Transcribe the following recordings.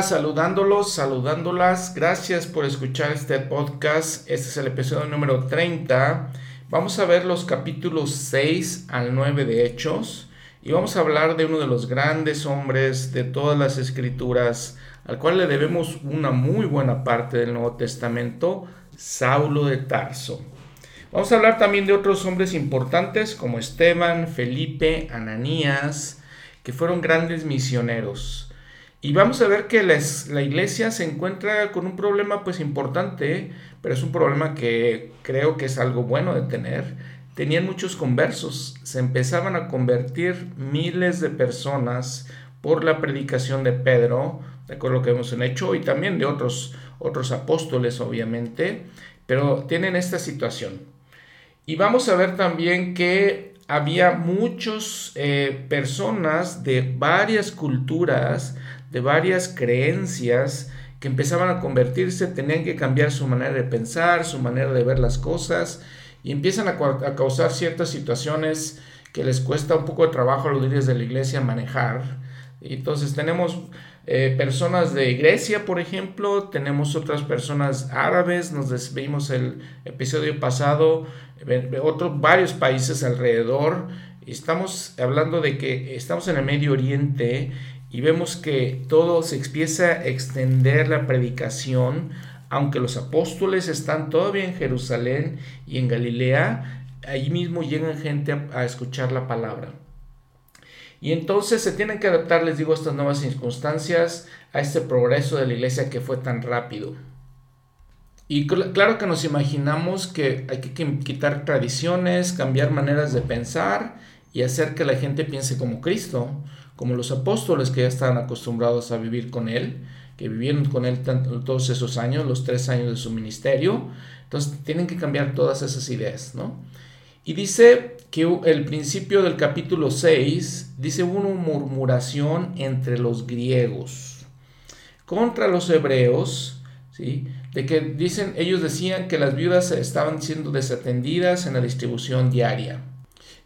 Saludándolos, saludándolas. Gracias por escuchar este podcast. Este es el episodio número 30. Vamos a ver los capítulos 6 al 9 de Hechos y vamos a hablar de uno de los grandes hombres de todas las escrituras, al cual le debemos una muy buena parte del Nuevo Testamento, Saulo de Tarso. Vamos a hablar también de otros hombres importantes como Esteban, Felipe, Ananías, que fueron grandes misioneros. Y vamos a ver que la iglesia se encuentra con un problema pues importante, pero es un problema que creo que es algo bueno de tener. Tenían muchos conversos, se empezaban a convertir miles de personas por la predicación de Pedro, de acuerdo a lo que hemos hecho, y también de otros, otros apóstoles obviamente, pero tienen esta situación. Y vamos a ver también que había muchas eh, personas de varias culturas, de varias creencias que empezaban a convertirse, tenían que cambiar su manera de pensar, su manera de ver las cosas y empiezan a, causar ciertas situaciones que les cuesta un poco de trabajo a los líderes de la iglesia manejar. Entonces tenemos eh, personas de Grecia, por ejemplo, tenemos otras personas árabes, nos vimos el episodio pasado, otros varios países alrededor. Estamos hablando de que estamos en el Medio Oriente y vemos que todo se empieza a extender la predicación, aunque los apóstoles están todavía en Jerusalén y en Galilea, allí mismo llegan gente a, escuchar la palabra. Y entonces se tienen que adaptar, les digo, a estas nuevas circunstancias, a este progreso de la iglesia que fue tan rápido. Y claro que nos imaginamos que hay que quitar tradiciones, cambiar maneras de pensar y hacer que la gente piense como Cristo como los apóstoles que ya estaban acostumbrados a vivir con Él, que vivieron con Él todos esos años, los tres años de su ministerio. Entonces tienen que cambiar todas esas ideas, ¿no? Y dice que el principio del capítulo 6 dice una murmuración entre los griegos contra los hebreos, ¿sí? De que dicen, ellos decían que las viudas estaban siendo desatendidas en la distribución diaria.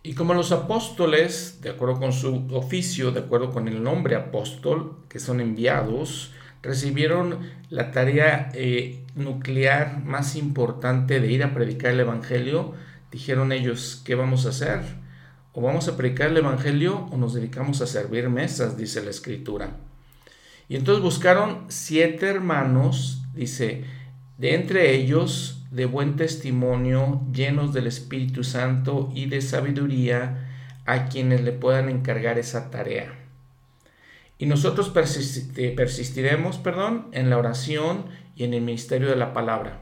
Y como los apóstoles, de acuerdo con su oficio, de acuerdo con el nombre apóstol, que son enviados, recibieron la tarea eh, nuclear más importante de ir a predicar el Evangelio, dijeron ellos, ¿qué vamos a hacer? O vamos a predicar el Evangelio o nos dedicamos a servir mesas, dice la escritura. Y entonces buscaron siete hermanos, dice, de entre ellos de buen testimonio, llenos del Espíritu Santo y de sabiduría, a quienes le puedan encargar esa tarea. Y nosotros persistiremos perdón, en la oración y en el ministerio de la palabra.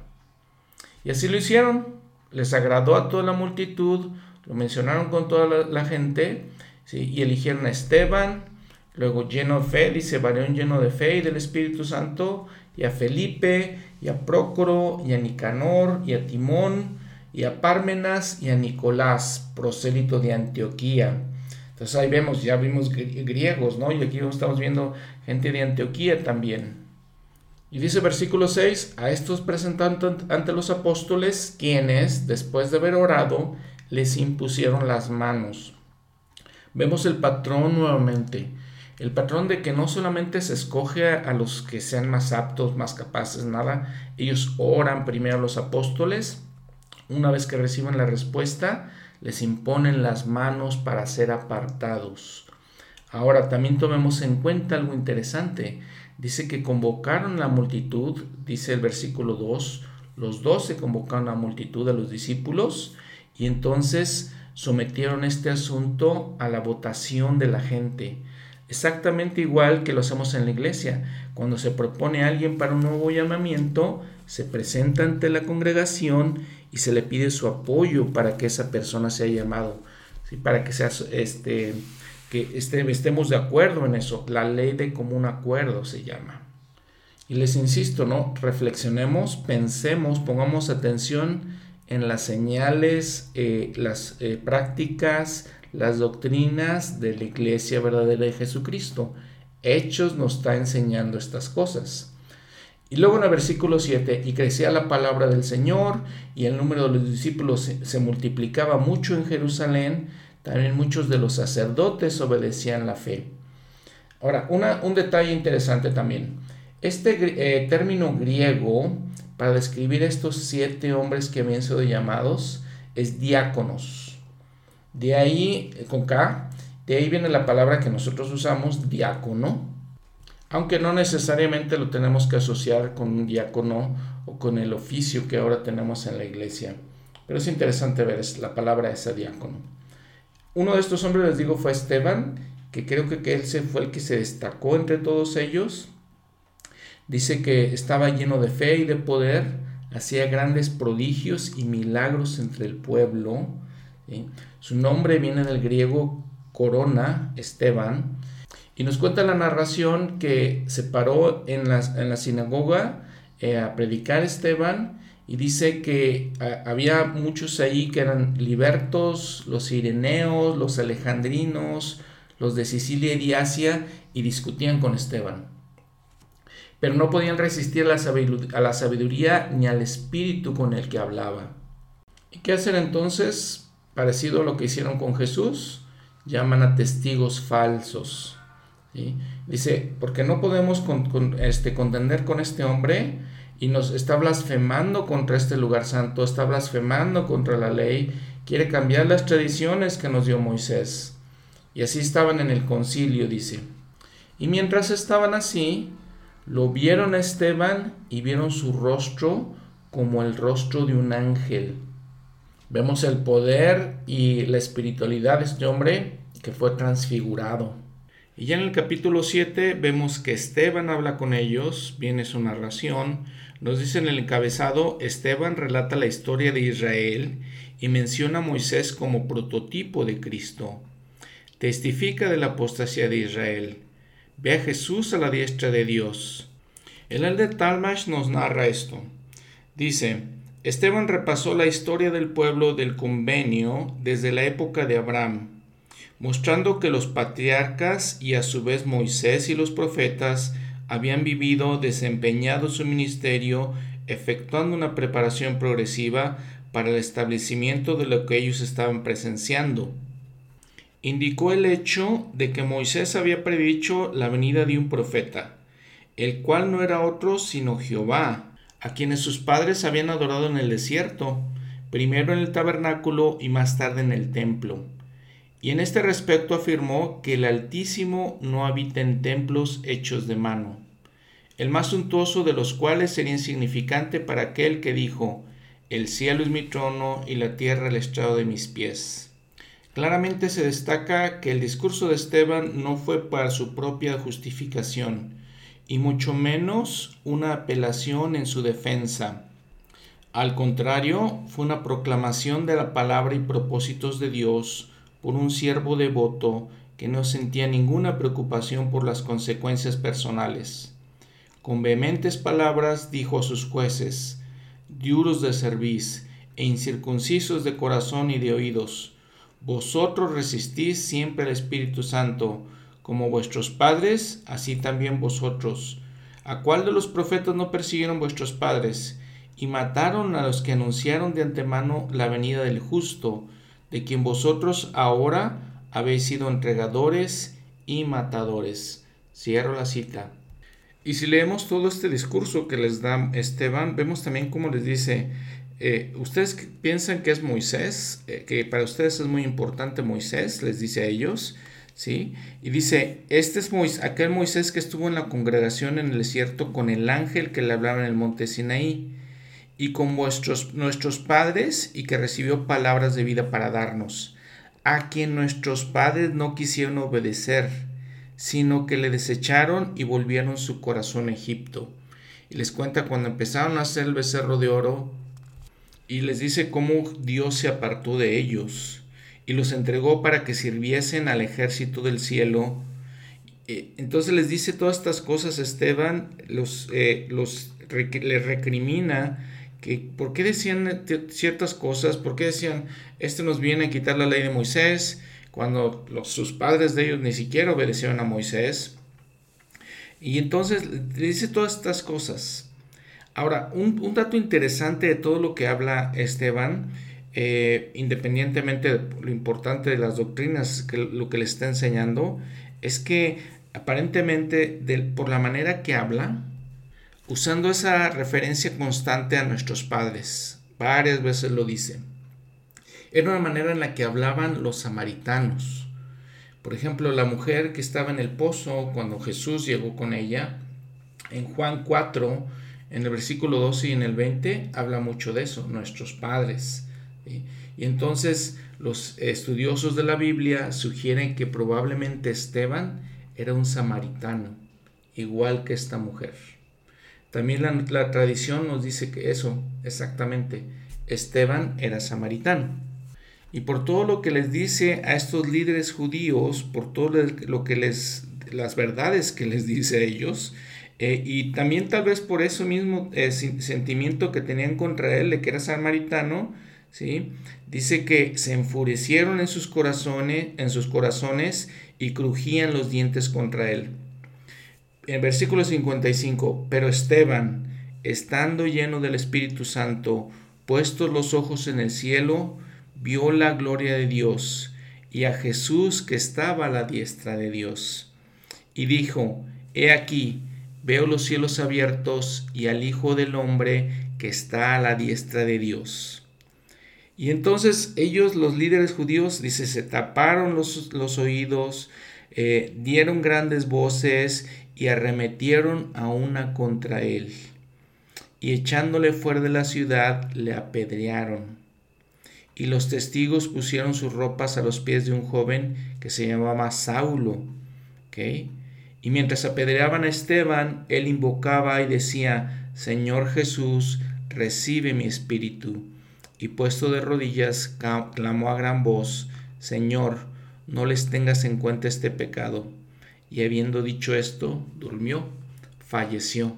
Y así lo hicieron. Les agradó a toda la multitud, lo mencionaron con toda la, gente, y eligieron a Esteban, luego lleno de fe, dice varón lleno de fe y del Espíritu Santo, y a Felipe, y a Prócoro, y a Nicanor, y a Timón, y a Pármenas, y a Nicolás, prosélito de Antioquía. Entonces ahí vemos, ya vimos griegos, ¿no? Y aquí estamos viendo gente de Antioquía también. Y dice versículo 6, a estos presentando ante los apóstoles, quienes, después de haber orado, les impusieron las manos. Vemos el patrón nuevamente el patrón de que no solamente se escoge a los que sean más aptos, más capaces, nada, ellos oran primero a los apóstoles, una vez que reciban la respuesta, les imponen las manos para ser apartados. Ahora también tomemos en cuenta algo interesante. Dice que convocaron la multitud, dice el versículo 2, los doce convocaron a la multitud de los discípulos y entonces sometieron este asunto a la votación de la gente. Exactamente igual que lo hacemos en la iglesia. Cuando se propone alguien para un nuevo llamamiento, se presenta ante la congregación y se le pide su apoyo para que esa persona sea llamado, ¿sí? para que, sea, este, que estemos de acuerdo en eso. La ley de común acuerdo se llama. Y les insisto, ¿no? Reflexionemos, pensemos, pongamos atención en las señales, eh, las eh, prácticas, las doctrinas de la iglesia verdadera de Jesucristo. Hechos nos está enseñando estas cosas. Y luego en el versículo 7, y crecía la palabra del Señor, y el número de los discípulos se, multiplicaba mucho en Jerusalén, también muchos de los sacerdotes obedecían la fe. Ahora, un detalle interesante también. Este eh, término griego para describir estos siete hombres que habían sido llamados es diáconos. De ahí, con K, de ahí viene la palabra que nosotros usamos, diácono, aunque no necesariamente lo tenemos que asociar con un diácono o con el oficio que ahora tenemos en la iglesia. Pero es interesante ver la palabra esa diácono. Uno de estos hombres, les digo, fue Esteban, que creo que, que él fue el que se destacó entre todos ellos. Dice que estaba lleno de fe y de poder, hacía grandes prodigios y milagros entre el pueblo. Su nombre viene del griego corona, Esteban, y nos cuenta la narración que se paró en la, en la sinagoga eh, a predicar Esteban y dice que había muchos ahí que eran libertos, los ireneos, los alejandrinos, los de Sicilia y de Asia, y discutían con Esteban pero no podían resistir a la sabiduría ni al espíritu con el que hablaba. ¿Y qué hacer entonces? Parecido a lo que hicieron con Jesús, llaman a testigos falsos. Dice, porque no podemos este, contender con este hombre y nos está blasfemando contra este lugar santo, está blasfemando contra la ley, quiere cambiar las tradiciones que nos dio Moisés. Y así estaban en el concilio, dice. Y mientras estaban así, lo vieron a Esteban y vieron su rostro como el rostro de un ángel. Vemos el poder y la espiritualidad de este hombre que fue transfigurado. Y ya en el capítulo 7 vemos que Esteban habla con ellos, viene su narración, nos dice en el encabezado, Esteban relata la historia de Israel y menciona a Moisés como prototipo de Cristo. Testifica de la apostasía de Israel. Ve a Jesús a la diestra de Dios. El Elder Talmash nos narra esto. Dice, Esteban repasó la historia del pueblo del convenio desde la época de Abraham, mostrando que los patriarcas y a su vez Moisés y los profetas habían vivido desempeñado su ministerio efectuando una preparación progresiva para el establecimiento de lo que ellos estaban presenciando. Indicó el hecho de que Moisés había predicho la venida de un profeta, el cual no era otro sino Jehová, a quienes sus padres habían adorado en el desierto, primero en el tabernáculo y más tarde en el templo. Y en este respecto afirmó que el Altísimo no habita en templos hechos de mano, el más suntuoso de los cuales sería insignificante para aquel que dijo, el cielo es mi trono y la tierra el estrado de mis pies. Claramente se destaca que el discurso de Esteban no fue para su propia justificación, y mucho menos una apelación en su defensa. Al contrario, fue una proclamación de la palabra y propósitos de Dios por un siervo devoto que no sentía ninguna preocupación por las consecuencias personales. Con vehementes palabras dijo a sus jueces, duros de cerviz e incircuncisos de corazón y de oídos, vosotros resistís siempre al Espíritu Santo, como vuestros padres, así también vosotros. ¿A cuál de los profetas no persiguieron vuestros padres y mataron a los que anunciaron de antemano la venida del justo, de quien vosotros ahora habéis sido entregadores y matadores? Cierro la cita. Y si leemos todo este discurso que les da Esteban, vemos también cómo les dice, eh, ustedes piensan que es Moisés, eh, que para ustedes es muy importante Moisés, les dice a ellos, ¿sí? Y dice, este es Moisés, aquel Moisés que estuvo en la congregación en el desierto con el ángel que le hablaba en el monte Sinaí, y con vuestros, nuestros padres, y que recibió palabras de vida para darnos, a quien nuestros padres no quisieron obedecer, sino que le desecharon y volvieron su corazón a Egipto. Y les cuenta cuando empezaron a hacer el becerro de oro, y les dice cómo Dios se apartó de ellos y los entregó para que sirviesen al ejército del cielo. Eh, entonces les dice todas estas cosas Esteban, los, eh, los les recrimina que por qué decían ciertas cosas, por qué decían, este nos viene a quitar la ley de Moisés, cuando los, sus padres de ellos ni siquiera obedecieron a Moisés. Y entonces le dice todas estas cosas. Ahora, un, dato interesante de todo lo que habla Esteban, eh, independientemente de lo importante de las doctrinas, que lo que le está enseñando, es que aparentemente por la manera que habla, usando esa referencia constante a nuestros padres. Varias veces lo dice. Era una manera en la que hablaban los samaritanos. Por ejemplo, la mujer que estaba en el pozo cuando Jesús llegó con ella, en Juan 4, en el versículo 12 y en el 20, habla mucho de eso, nuestros padres. Y entonces los estudiosos de la Biblia sugieren que probablemente Esteban era un samaritano, igual que esta mujer. También la, tradición nos dice que eso, exactamente, Esteban era samaritano. Y por todo lo que les dice a estos líderes judíos, por todo lo que les, las verdades que les dice a ellos, eh, y también tal vez por eso mismo eh, sentimiento que tenían contra él de que era samaritano, ¿sí? dice que se enfurecieron en sus corazones, en sus corazones y crujían los dientes contra él en versículo 55, pero Esteban, estando lleno del Espíritu Santo, puestos los ojos en el cielo, vio la gloria de Dios y a Jesús que estaba a la diestra de Dios. Y dijo, He aquí, veo los cielos abiertos y al Hijo del Hombre que está a la diestra de Dios. Y entonces ellos, los líderes judíos, dice, se taparon los, los oídos, eh, dieron grandes voces y arremetieron a una contra él, y echándole fuera de la ciudad le apedrearon. Y los testigos pusieron sus ropas a los pies de un joven que se llamaba Saulo. Y mientras apedreaban a Esteban, él invocaba y decía, Señor Jesús, recibe mi espíritu. Y puesto de rodillas, clamó a gran voz, Señor, no les tengas en cuenta este pecado y habiendo dicho esto, durmió, falleció.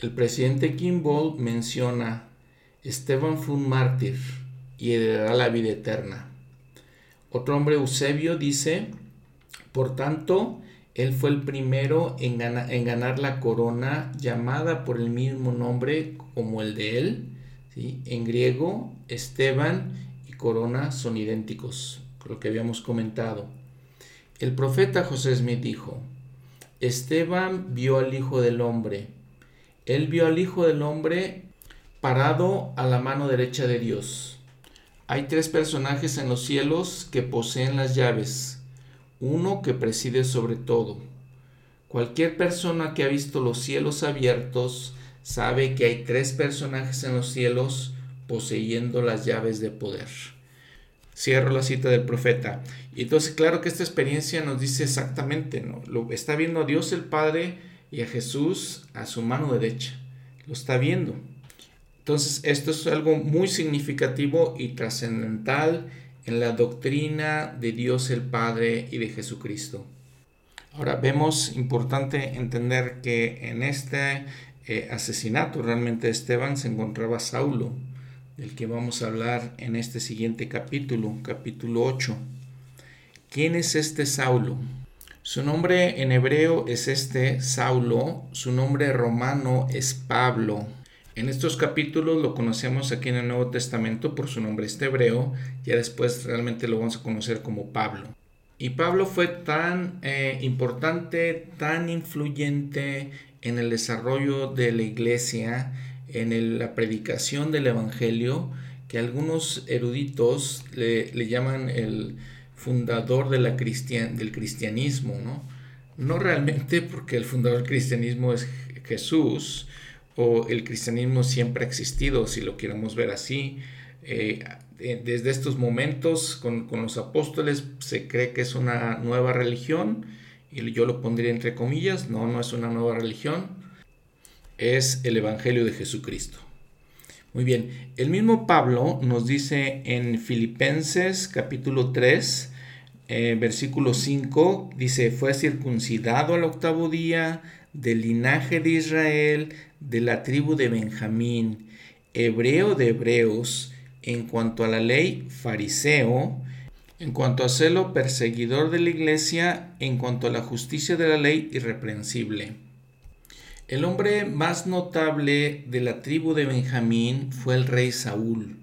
El presidente Kimball menciona, Esteban fue un mártir y heredará la vida eterna. Otro hombre, Eusebio, dice, por tanto, él fue el primero en, en, ganar la corona llamada por el mismo nombre como el de él. En griego, Esteban y corona son idénticos, lo que habíamos comentado. El profeta José Smith dijo, Esteban vio al Hijo del Hombre. Él vio al Hijo del Hombre parado a la mano derecha de Dios. Hay tres personajes en los cielos que poseen las llaves, uno que preside sobre todo. Cualquier persona que ha visto los cielos abiertos sabe que hay tres personajes en los cielos poseyendo las llaves de poder. Cierro la cita del profeta. Y entonces, claro que esta experiencia nos dice exactamente, ¿no? Lo está viendo a Dios el Padre y a Jesús a su mano derecha. Lo está viendo. Entonces, esto es algo muy significativo y trascendental en la doctrina de Dios el Padre y de Jesucristo. Ahora vemos importante entender que en este eh, asesinato realmente Esteban se encontraba Saulo, del que vamos a hablar en este siguiente capítulo, capítulo 8. ¿Quién es este Saulo? Su nombre en hebreo es este Saulo, su nombre romano es Pablo. En estos capítulos lo conocemos aquí en el Nuevo Testamento por su nombre este hebreo, ya después realmente lo vamos a conocer como Pablo. Y Pablo fue tan eh, importante, tan influyente en el desarrollo de la iglesia, en la predicación del Evangelio que algunos eruditos le, llaman el fundador la del cristianismo, ¿no? No realmente porque el fundador del cristianismo es Jesús o el cristianismo siempre ha existido, si lo queremos ver así. Eh, desde estos momentos con, con los apóstoles se cree que es una nueva religión y yo lo pondría entre comillas, no, no es una nueva religión, es el Evangelio de Jesucristo. Muy bien, el mismo Pablo nos dice en Filipenses capítulo 3, eh, versículo 5, dice, fue circuncidado al octavo día del linaje de Israel, de la tribu de Benjamín, hebreo de hebreos, en cuanto a la ley, fariseo, en cuanto a celo, perseguidor de la iglesia, en cuanto a la justicia de la ley, irreprensible. El hombre más notable de la tribu de Benjamín fue el rey Saúl.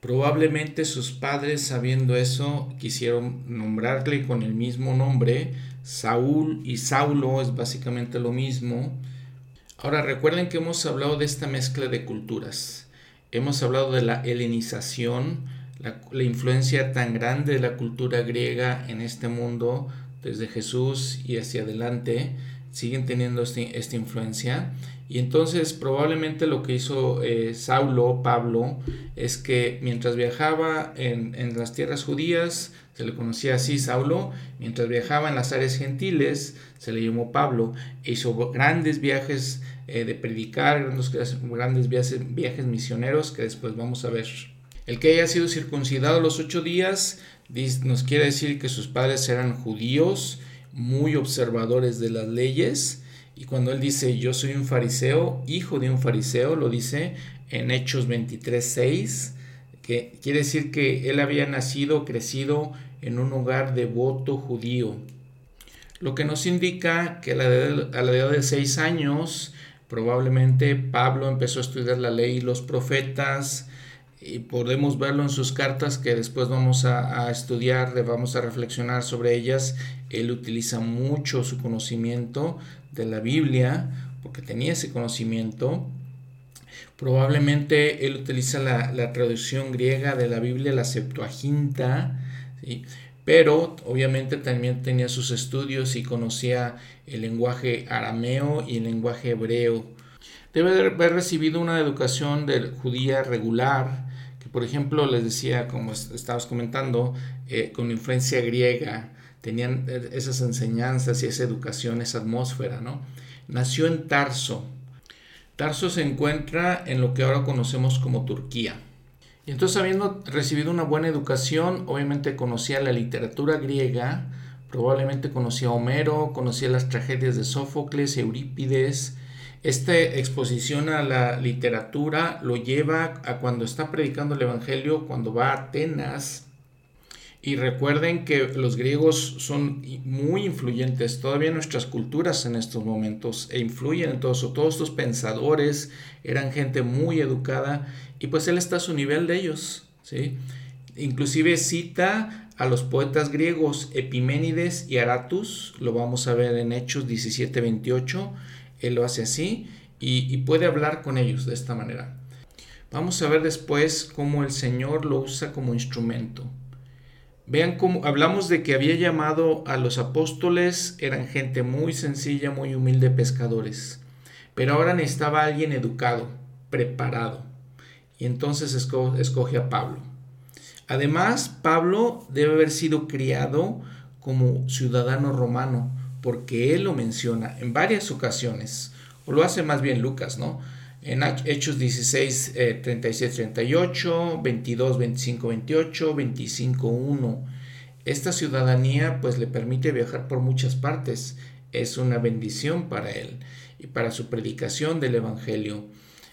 Probablemente sus padres, sabiendo eso, quisieron nombrarle con el mismo nombre. Saúl y Saulo es básicamente lo mismo. Ahora recuerden que hemos hablado de esta mezcla de culturas. Hemos hablado de la helenización, la, la, influencia tan grande de la cultura griega en este mundo, desde Jesús y hacia adelante, siguen teniendo este, esta influencia. Y entonces probablemente lo que hizo eh, Saulo, Pablo, es que mientras viajaba en, en, las tierras judías, se le conocía así Saulo, mientras viajaba en las áreas gentiles, se le llamó Pablo, e hizo grandes viajes eh, de predicar, grandes, grandes viajes, viajes misioneros que después vamos a ver. El que haya sido circuncidado los ocho días nos quiere decir que sus padres eran judíos, muy observadores de las leyes, y cuando él dice yo soy un fariseo, hijo de un fariseo, lo dice en Hechos 23:6, que quiere decir que él había nacido, crecido en un hogar devoto judío. Lo que nos indica que a la edad, de seis años, probablemente Pablo empezó a estudiar la ley y los profetas, y podemos verlo en sus cartas que después vamos a, estudiar, vamos a reflexionar sobre ellas. Él utiliza mucho su conocimiento de la Biblia porque tenía ese conocimiento. Probablemente él utiliza la, la traducción griega de la Biblia, la Septuaginta, pero obviamente también tenía sus estudios y conocía el lenguaje arameo y el lenguaje hebreo. Debe haber recibido una educación judía regular, por ejemplo, les decía, como estabas comentando, eh, con influencia griega, tenían eh, esas enseñanzas y esa educación, esa atmósfera, ¿no? Nació en Tarso. Tarso se encuentra en lo que ahora conocemos como Turquía. Y entonces, habiendo recibido una buena educación, obviamente conocía la literatura griega, probablemente conocía a Homero, conocía las tragedias de Sófocles, Eurípides, esta exposición a la literatura lo lleva a cuando está predicando el Evangelio, cuando va a Atenas. Y recuerden que los griegos son muy influyentes todavía nuestras culturas en estos momentos e influyen en todos. Todos estos pensadores eran gente muy educada y pues él está a su nivel de ellos. ¿sí? Inclusive cita a los poetas griegos Epiménides y Aratus, lo vamos a ver en Hechos 17-28 él lo hace así y, puede hablar con ellos de esta manera. Vamos a ver después cómo el Señor lo usa como instrumento. Vean cómo hablamos de que había llamado a los apóstoles, eran gente muy sencilla, muy humilde, pescadores. Pero ahora necesitaba a alguien educado, preparado. Y entonces escoge a Pablo. Además, Pablo debe haber sido criado como ciudadano romano, porque él lo menciona en varias ocasiones, o lo hace más bien Lucas, ¿no? En Hechos 16, 37, 38, 22, 25, 28, 25, 1. Esta ciudadanía pues le permite viajar por muchas partes. Es una bendición para él y para su predicación del Evangelio.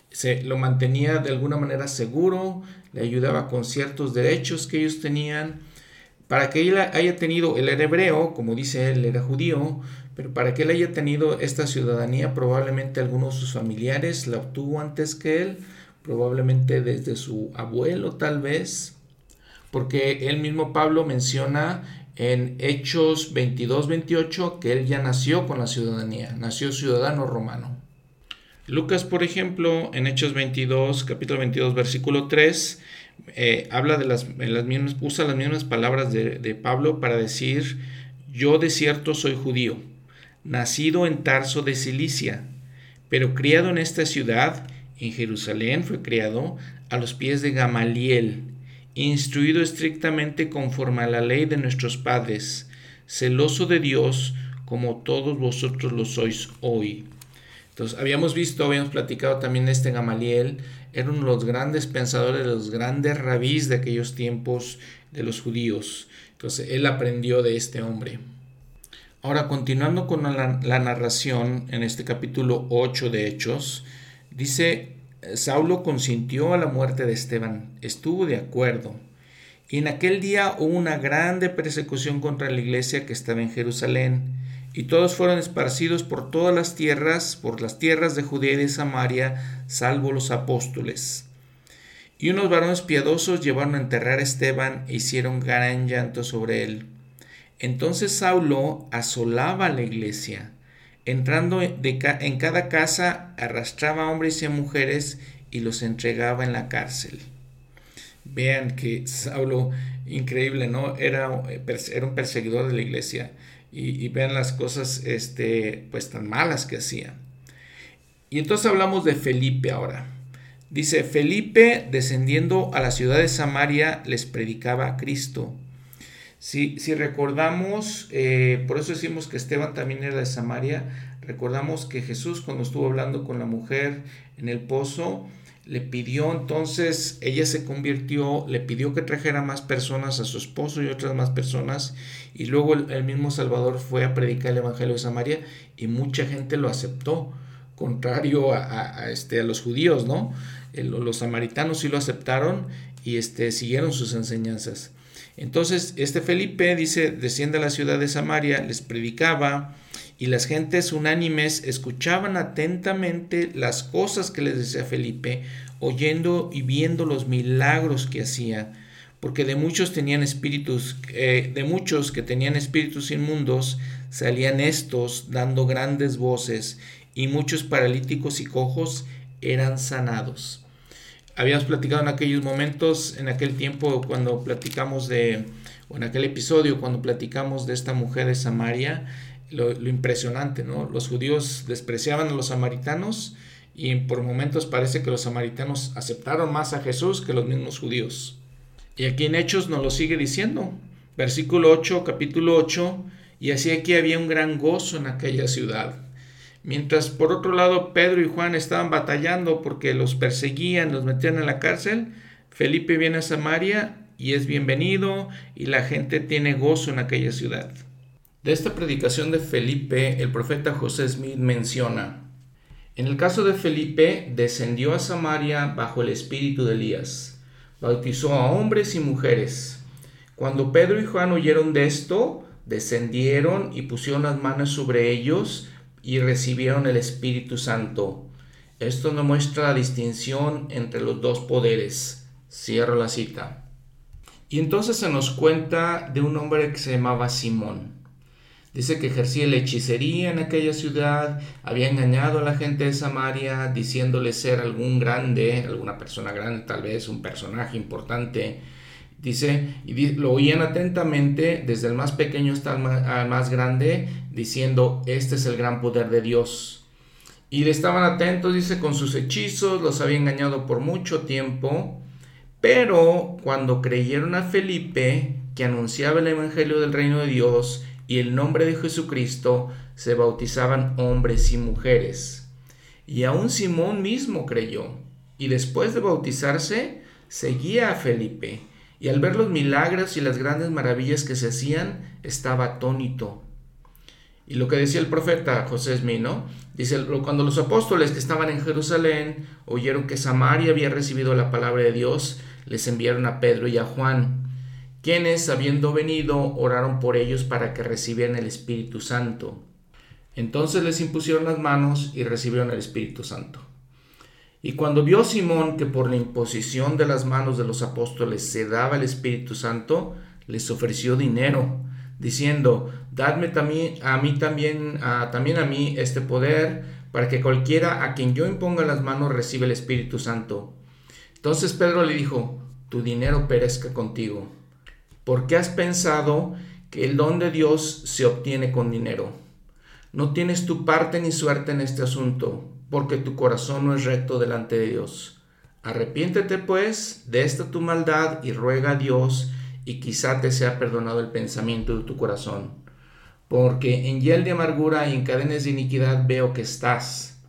Se lo mantenía de alguna manera seguro, le ayudaba con ciertos derechos que ellos tenían para que él haya tenido, él era hebreo, como dice él, era judío, pero para que él haya tenido esta ciudadanía, probablemente algunos de sus familiares la obtuvo antes que él, probablemente desde su abuelo tal vez, porque él mismo Pablo menciona en Hechos 22-28 que él ya nació con la ciudadanía, nació ciudadano romano. Lucas, por ejemplo, en Hechos 22, capítulo 22, versículo 3, eh, habla de las, mismas, usa las mismas palabras de, Pablo para decir, yo de cierto soy judío, nacido en Tarso de Cilicia, pero criado en esta ciudad, en Jerusalén fue criado a los pies de Gamaliel, instruido estrictamente conforme a la ley de nuestros padres, celoso de Dios como todos vosotros lo sois hoy. Entonces, habíamos visto, habíamos platicado también este Gamaliel, era uno de los grandes pensadores, los grandes rabís de aquellos tiempos de los judíos. Entonces, él aprendió de este hombre. Ahora, continuando con la, la narración en este capítulo 8 de Hechos, dice, Saulo consintió a la muerte de Esteban, estuvo de acuerdo. Y en aquel día hubo una grande persecución contra la iglesia que estaba en Jerusalén y todos fueron esparcidos por todas las tierras, por las tierras de Judea y de Samaria, salvo los apóstoles. Y unos varones piadosos llevaron a enterrar a Esteban e hicieron gran llanto sobre él. Entonces Saulo asolaba la iglesia. Entrando en cada casa, arrastraba a hombres y a mujeres y los entregaba en la cárcel. Vean que Saulo, increíble, ¿no? Era, era un perseguidor de la iglesia. Y, vean las cosas, este, pues tan malas que hacía. Y entonces hablamos de Felipe ahora. Dice, Felipe, descendiendo a la ciudad de Samaria, les predicaba a Cristo. Si, si recordamos, eh, por eso decimos que Esteban también era de Samaria, recordamos que Jesús cuando estuvo hablando con la mujer en el pozo, le pidió entonces, ella se convirtió, le pidió que trajera más personas a su esposo y otras más personas, y luego el, mismo Salvador fue a predicar el Evangelio de Samaria y mucha gente lo aceptó, contrario a, este, a los judíos, ¿no? los samaritanos sí lo aceptaron y este, siguieron sus enseñanzas. Entonces, este Felipe dice, desciende a la ciudad de Samaria, les predicaba, y las gentes unánimes escuchaban atentamente las cosas que les decía Felipe, oyendo y viendo los milagros que hacía, porque de muchos tenían espíritus, eh, de muchos que tenían espíritus inmundos, salían estos dando grandes voces, y muchos paralíticos y cojos eran sanados. Habíamos platicado en aquellos momentos, en aquel tiempo, cuando platicamos de, o en aquel episodio, cuando platicamos de esta mujer de Samaria, lo, impresionante, ¿no? Los judíos despreciaban a los samaritanos y por momentos parece que los samaritanos aceptaron más a Jesús que los mismos judíos. Y aquí en Hechos nos lo sigue diciendo, versículo 8, capítulo 8, y así aquí había un gran gozo en aquella ciudad. Mientras por otro lado Pedro y Juan estaban batallando porque los perseguían, los metían en la cárcel, Felipe viene a Samaria y es bienvenido y la gente tiene gozo en aquella ciudad. De esta predicación de Felipe, el profeta José Smith menciona, en el caso de Felipe, descendió a Samaria bajo el espíritu de Elías, bautizó a hombres y mujeres. Cuando Pedro y Juan oyeron de esto, descendieron y pusieron las manos sobre ellos y recibieron el Espíritu Santo. Esto no muestra la distinción entre los dos poderes. Cierro la cita. Y entonces se nos cuenta de un hombre que se llamaba Simón. Dice que ejercía la hechicería en aquella ciudad, había engañado a la gente de Samaria diciéndole ser algún grande, alguna persona grande, tal vez un personaje importante. Dice, y lo oían atentamente, desde el más pequeño hasta el más, grande, diciendo, este es el gran poder de Dios. Y le estaban atentos, dice, con sus hechizos, los había engañado por mucho tiempo. Pero cuando creyeron a Felipe, que anunciaba el Evangelio del reino de Dios, y el nombre de Jesucristo se bautizaban hombres y mujeres. Y aún Simón mismo creyó, y después de bautizarse, seguía a Felipe, y al ver los milagros y las grandes maravillas que se hacían, estaba atónito. Y lo que decía el profeta José Esmino, dice, cuando los apóstoles que estaban en Jerusalén oyeron que Samaria había recibido la palabra de Dios, les enviaron a Pedro y a Juan quienes, habiendo venido, oraron por ellos para que recibieran el Espíritu Santo. Entonces les impusieron las manos y recibieron el Espíritu Santo. Y cuando vio Simón que por la imposición de las manos de los apóstoles se daba el Espíritu Santo, les ofreció dinero, diciendo, dadme también, a mí también, a, también a mí este poder, para que cualquiera a quien yo imponga las manos reciba el Espíritu Santo. Entonces Pedro le dijo, tu dinero perezca contigo ¿Por qué has pensado que el don de Dios se obtiene con dinero? No tienes tu parte ni suerte en este asunto, porque tu corazón no es recto delante de Dios. Arrepiéntete pues de esta tu maldad y ruega a Dios y quizá te sea perdonado el pensamiento de tu corazón. Porque en hiel de amargura y en cadenas de iniquidad veo que estás.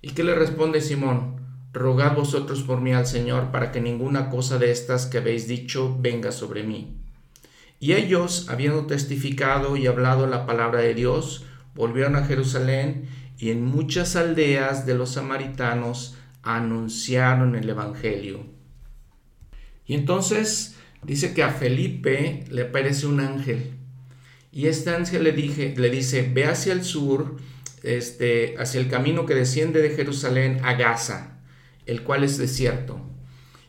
¿Y qué le responde Simón? Rogad vosotros por mí al Señor para que ninguna cosa de estas que habéis dicho venga sobre mí. Y ellos, habiendo testificado y hablado la palabra de Dios, volvieron a Jerusalén y en muchas aldeas de los samaritanos anunciaron el Evangelio. Y entonces dice que a Felipe le aparece un ángel. Y este ángel le, dije, le dice, ve hacia el sur, este, hacia el camino que desciende de Jerusalén a Gaza el cual es desierto.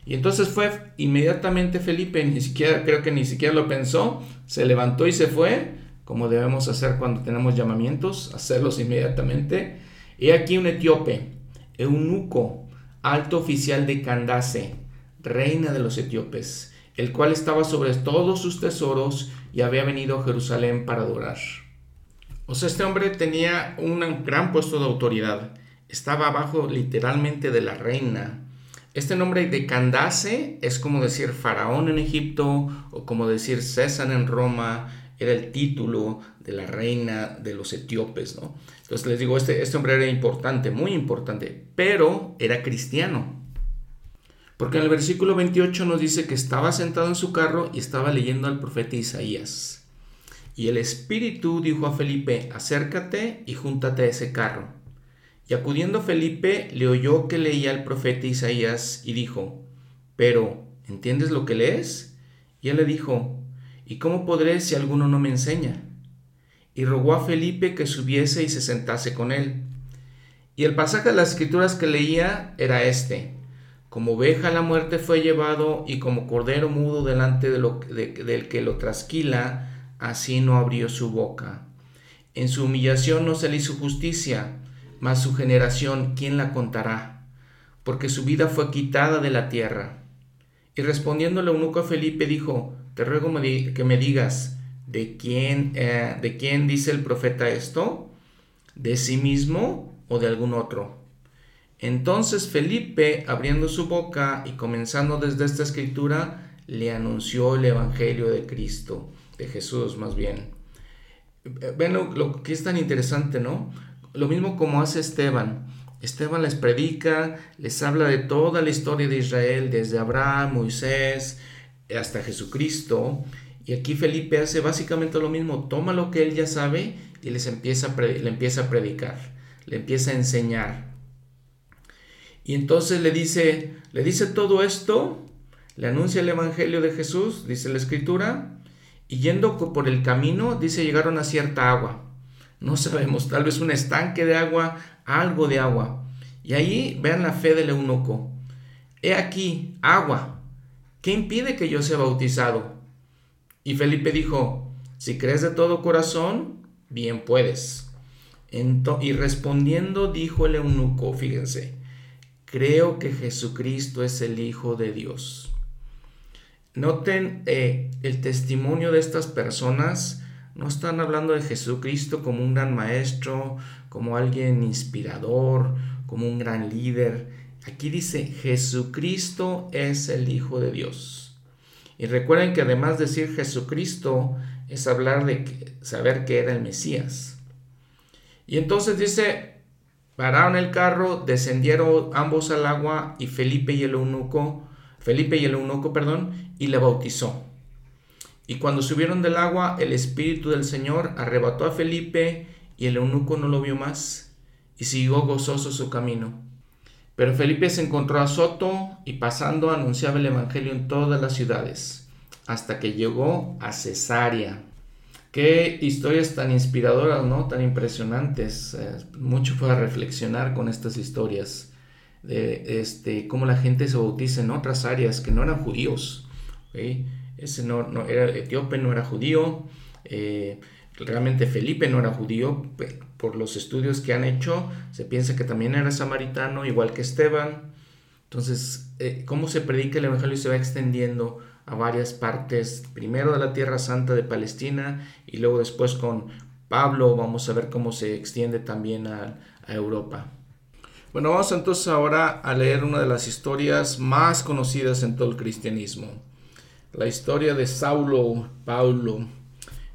Y entonces fue inmediatamente Felipe, ni siquiera, creo que ni siquiera lo pensó, se levantó y se fue, como debemos hacer cuando tenemos llamamientos, hacerlos inmediatamente. He aquí un etíope, eunuco, alto oficial de Candace, reina de los etíopes, el cual estaba sobre todos sus tesoros y había venido a Jerusalén para adorar. O sea, este hombre tenía un gran puesto de autoridad, estaba abajo literalmente de la reina, este nombre de Candace es como decir faraón en Egipto o como decir César en Roma, era el título de la reina de los etíopes, ¿no? Entonces les digo, este, este hombre era importante, muy importante, pero era cristiano. Porque en el versículo 28 nos dice que estaba sentado en su carro y estaba leyendo al profeta Isaías. Y el Espíritu dijo a Felipe, acércate y júntate a ese carro. Y acudiendo Felipe le oyó que leía el profeta Isaías y dijo, Pero, ¿entiendes lo que lees? Y él le dijo, ¿Y cómo podré si alguno no me enseña? Y rogó a Felipe que subiese y se sentase con él. Y el pasaje de las escrituras que leía era este, como oveja la muerte fue llevado y como cordero mudo delante de lo, del que lo trasquila, así no abrió su boca. En su humillación no se le hizo justicia mas su generación, ¿quién la contará? Porque su vida fue quitada de la tierra. Y respondiendo el eunuco a Felipe dijo, te ruego que me digas, ¿de quién, eh, ¿de quién dice el profeta esto? ¿De sí mismo o de algún otro? Entonces Felipe, abriendo su boca y comenzando desde esta escritura, le anunció el Evangelio de Cristo, de Jesús más bien. Ven lo que es tan interesante, ¿no? Lo mismo como hace Esteban. Esteban les predica, les habla de toda la historia de Israel, desde Abraham, Moisés, hasta Jesucristo. Y aquí Felipe hace básicamente lo mismo, toma lo que él ya sabe y les empieza le empieza a predicar, le empieza a enseñar. Y entonces le dice, le dice todo esto, le anuncia el Evangelio de Jesús, dice la Escritura, y yendo por el camino, dice, llegaron a cierta agua. No sabemos, tal vez un estanque de agua, algo de agua. Y ahí vean la fe del eunuco. He aquí, agua. ¿Qué impide que yo sea bautizado? Y Felipe dijo, si crees de todo corazón, bien puedes. y respondiendo dijo el eunuco, fíjense, creo que Jesucristo es el Hijo de Dios. Noten eh, el testimonio de estas personas no están hablando de Jesucristo como un gran maestro, como alguien inspirador, como un gran líder. Aquí dice, Jesucristo es el Hijo de Dios. Y recuerden que además de decir Jesucristo es hablar de saber que era el Mesías. Y entonces dice, pararon el carro, descendieron ambos al agua y Felipe y el eunuco, Felipe y el eunuco, perdón, y le bautizó. Y cuando subieron del agua, el Espíritu del Señor arrebató a Felipe y el eunuco no lo vio más y siguió gozoso su camino. Pero Felipe se encontró a Soto y pasando anunciaba el Evangelio en todas las ciudades, hasta que llegó a Cesarea. Qué historias tan inspiradoras, ¿no? Tan impresionantes. Eh, mucho fue a reflexionar con estas historias de este, cómo la gente se bautiza en otras áreas que no eran judíos. Ese no, no era etíope, no era judío. Eh, realmente Felipe no era judío. Por los estudios que han hecho, se piensa que también era samaritano, igual que Esteban. Entonces, eh, ¿cómo se predica el Evangelio? Se va extendiendo a varias partes, primero de la Tierra Santa de Palestina y luego después con Pablo vamos a ver cómo se extiende también a, a Europa. Bueno, vamos entonces ahora a leer una de las historias más conocidas en todo el cristianismo la historia de Saulo, Paulo.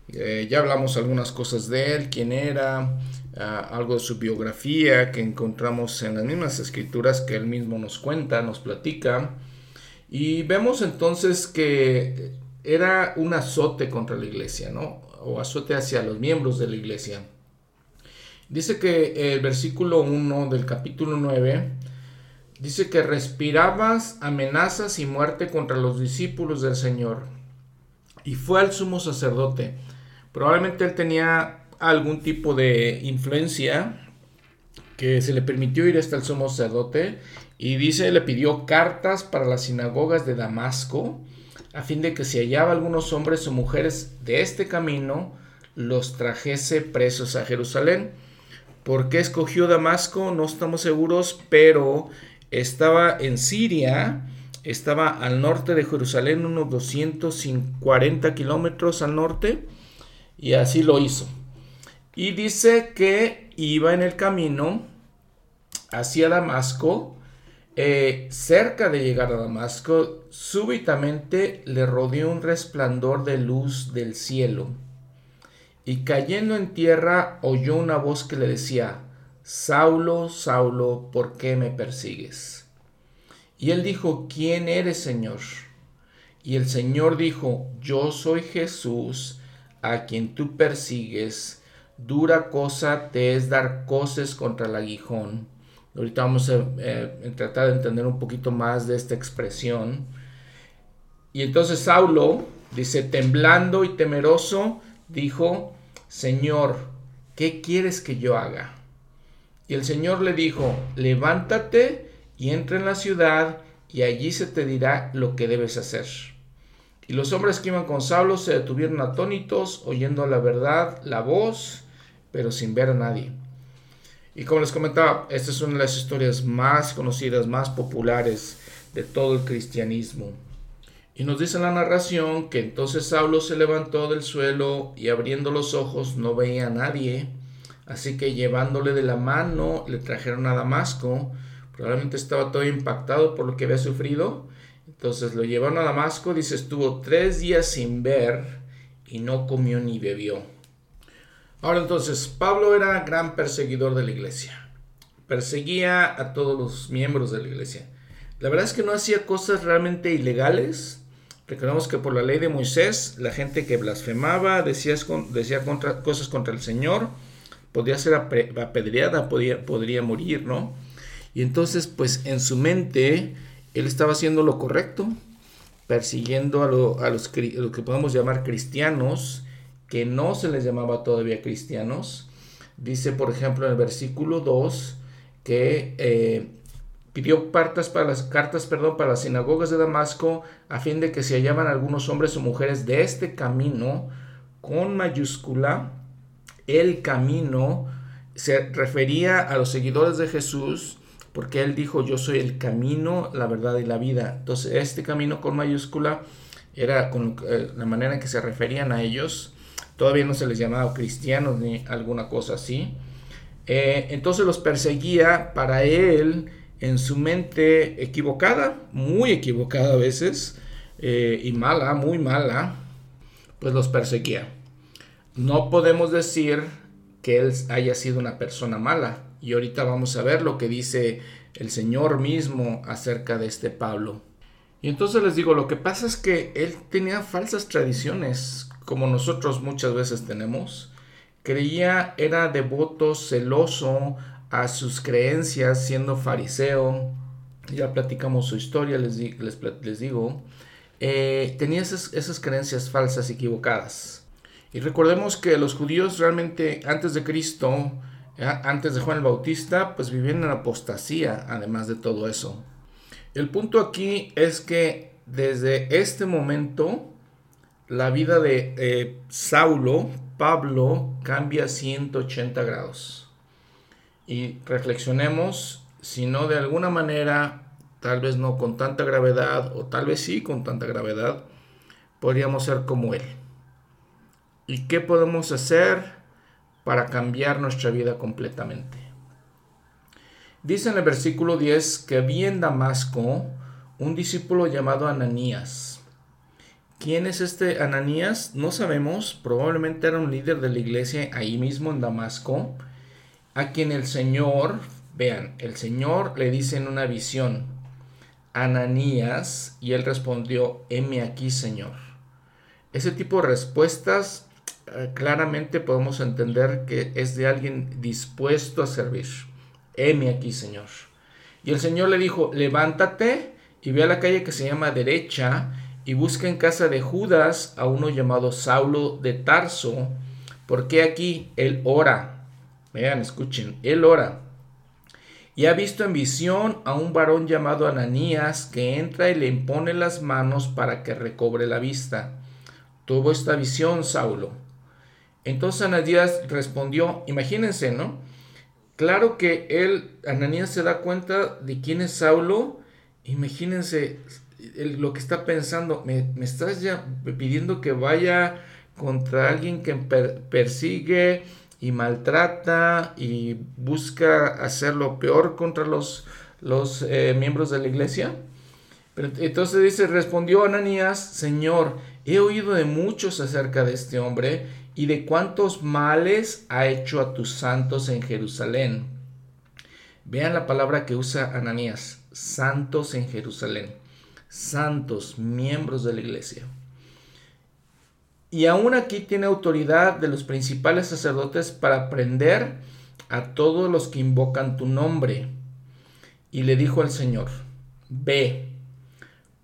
Eh, ya hablamos algunas cosas de él, quién era, ah, algo de su biografía que encontramos en las mismas escrituras que él mismo nos cuenta, nos platica. Y vemos entonces que era un azote contra la iglesia, ¿no? O azote hacia los miembros de la iglesia. Dice que el versículo 1 del capítulo 9 Dice que respirabas amenazas y muerte contra los discípulos del Señor. Y fue al sumo sacerdote. Probablemente él tenía algún tipo de influencia que se le permitió ir hasta el sumo sacerdote Y dice, le pidió cartas para las sinagogas de Damasco, a fin de que si hallaba algunos hombres o mujeres de este camino, los trajese presos a Jerusalén. ¿Por qué escogió Damasco? No estamos seguros, pero estaba en Siria, estaba al norte de Jerusalén, unos 240 kilómetros al norte, y así lo hizo. Y dice que iba en el camino hacia Damasco, eh, cerca de llegar a Damasco, súbitamente le rodeó un resplandor de luz del cielo. Y cayendo en tierra oyó una voz que le decía, Saulo, Saulo, ¿por qué me persigues? Y él dijo, ¿quién eres, Señor? Y el Señor dijo, yo soy Jesús, a quien tú persigues. Dura cosa te es dar coces contra el aguijón. Ahorita vamos a eh, tratar de entender un poquito más de esta expresión. Y entonces Saulo, dice, temblando y temeroso, dijo, Señor, ¿qué quieres que yo haga? Y el Señor le dijo, levántate y entra en la ciudad y allí se te dirá lo que debes hacer. Y los hombres que iban con Saulo se detuvieron atónitos, oyendo la verdad, la voz, pero sin ver a nadie. Y como les comentaba, esta es una de las historias más conocidas, más populares de todo el cristianismo. Y nos dice la narración que entonces Saulo se levantó del suelo y abriendo los ojos no veía a nadie Así que llevándole de la mano le trajeron a Damasco. Probablemente estaba todo impactado por lo que había sufrido. Entonces lo llevaron a Damasco. Dice, estuvo tres días sin ver y no comió ni bebió. Ahora entonces, Pablo era gran perseguidor de la iglesia. Perseguía a todos los miembros de la iglesia. La verdad es que no hacía cosas realmente ilegales. Recordemos que por la ley de Moisés, la gente que blasfemaba decía, decía cosas contra el Señor podría ser apedreada, podría, podría morir, ¿no? Y entonces, pues en su mente, él estaba haciendo lo correcto, persiguiendo a, a los lo que podemos llamar cristianos, que no se les llamaba todavía cristianos. Dice, por ejemplo, en el versículo 2, que eh, pidió cartas para las cartas, perdón, para las sinagogas de Damasco, a fin de que se hallaban algunos hombres o mujeres de este camino, con mayúscula, el camino se refería a los seguidores de Jesús porque él dijo yo soy el camino, la verdad y la vida. Entonces este camino con mayúscula era con eh, la manera en que se referían a ellos. Todavía no se les llamaba cristianos ni alguna cosa así. Eh, entonces los perseguía para él en su mente equivocada, muy equivocada a veces, eh, y mala, muy mala, pues los perseguía. No podemos decir que él haya sido una persona mala. Y ahorita vamos a ver lo que dice el Señor mismo acerca de este Pablo. Y entonces les digo, lo que pasa es que él tenía falsas tradiciones, como nosotros muchas veces tenemos. Creía, era devoto, celoso a sus creencias, siendo fariseo. Ya platicamos su historia, les, digo. Eh, tenía esas, esas creencias falsas, equivocadas. Y recordemos que los judíos realmente antes de Cristo, antes de Juan el Bautista, pues vivían en apostasía, además de todo eso. El punto aquí es que desde este momento la vida de eh, Saulo, Pablo, cambia 180 grados. Y reflexionemos si no de alguna manera, tal vez no con tanta gravedad, o tal vez sí con tanta gravedad, podríamos ser como él. ¿Y qué podemos hacer para cambiar nuestra vida completamente? Dice en el versículo 10 que había en Damasco un discípulo llamado Ananías. ¿Quién es este Ananías? No sabemos, probablemente era un líder de la iglesia ahí mismo en Damasco, a quien el Señor, vean, el Señor le dice en una visión, Ananías, y él respondió, heme aquí, Señor. Ese tipo de respuestas claramente podemos entender que es de alguien dispuesto a servir. Heme aquí, Señor. Y el Señor le dijo, levántate y ve a la calle que se llama derecha y busca en casa de Judas a uno llamado Saulo de Tarso, porque aquí él ora. Vean, escuchen, él ora. y ha visto en visión a un varón llamado Ananías que entra y le impone las manos para que recobre la vista. Tuvo esta visión Saulo. Entonces Ananías respondió, imagínense, ¿no? Claro que él, Ananías se da cuenta de quién es Saulo. Imagínense lo que está pensando. Me, estás ya pidiendo que vaya contra alguien que persigue, y maltrata y busca hacer lo peor contra los, los eh, miembros de la iglesia. Pero, entonces dice, respondió Ananías, Señor, he oído de muchos acerca de este hombre y de cuántos males ha hecho a tus santos en Jerusalén. Vean la palabra que usa Ananías, santos en Jerusalén, santos, miembros de la iglesia. Y aún aquí tiene autoridad de los principales sacerdotes para prender a todos los que invocan tu nombre. Y le dijo al Señor, ve,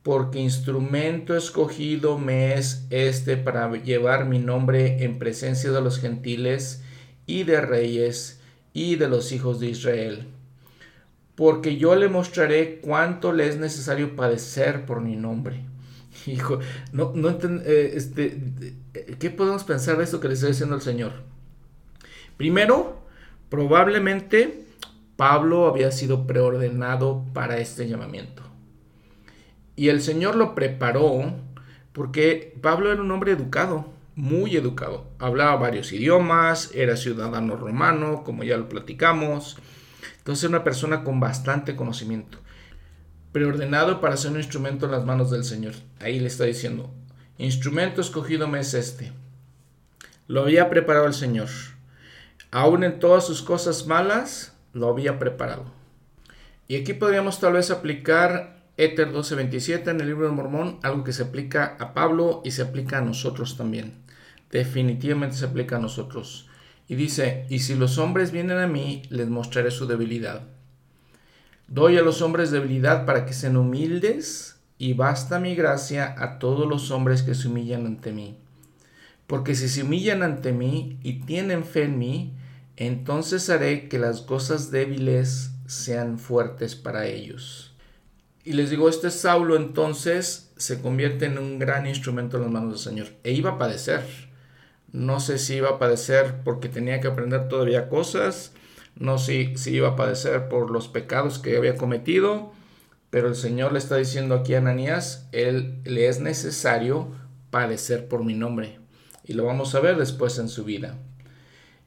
porque instrumento escogido me es este para llevar mi nombre en presencia de los gentiles y de reyes y de los hijos de Israel. Porque yo le mostraré cuánto le es necesario padecer por mi nombre. Hijo, no, no eh, este, ¿qué podemos pensar de esto que le está diciendo el Señor? Primero, probablemente Pablo había sido preordenado para este llamamiento. Y el Señor lo preparó porque Pablo era un hombre educado, muy educado. Hablaba varios idiomas, era ciudadano romano, como ya lo platicamos. Entonces, una persona con bastante conocimiento preordenado para ser un instrumento en las manos del Señor. Ahí le está diciendo, instrumento escogido me es este. Lo había preparado el Señor. Aún en todas sus cosas malas, lo había preparado. Y aquí podríamos tal vez aplicar Éter 12:27 en el libro de Mormón, algo que se aplica a Pablo y se aplica a nosotros también. Definitivamente se aplica a nosotros. Y dice, y si los hombres vienen a mí, les mostraré su debilidad Doy a los hombres debilidad para que sean humildes y basta mi gracia a todos los hombres que se humillan ante mí. Porque si se humillan ante mí y tienen fe en mí, entonces haré que las cosas débiles sean fuertes para ellos. Y les digo, este Saulo entonces se convierte en un gran instrumento en las manos del Señor. E iba a padecer. No sé si iba a padecer porque tenía que aprender todavía cosas no sé si iba a padecer por los pecados que había cometido, pero el Señor le está diciendo aquí a Ananías, él le es necesario padecer por mi nombre. Y lo vamos a ver después en su vida.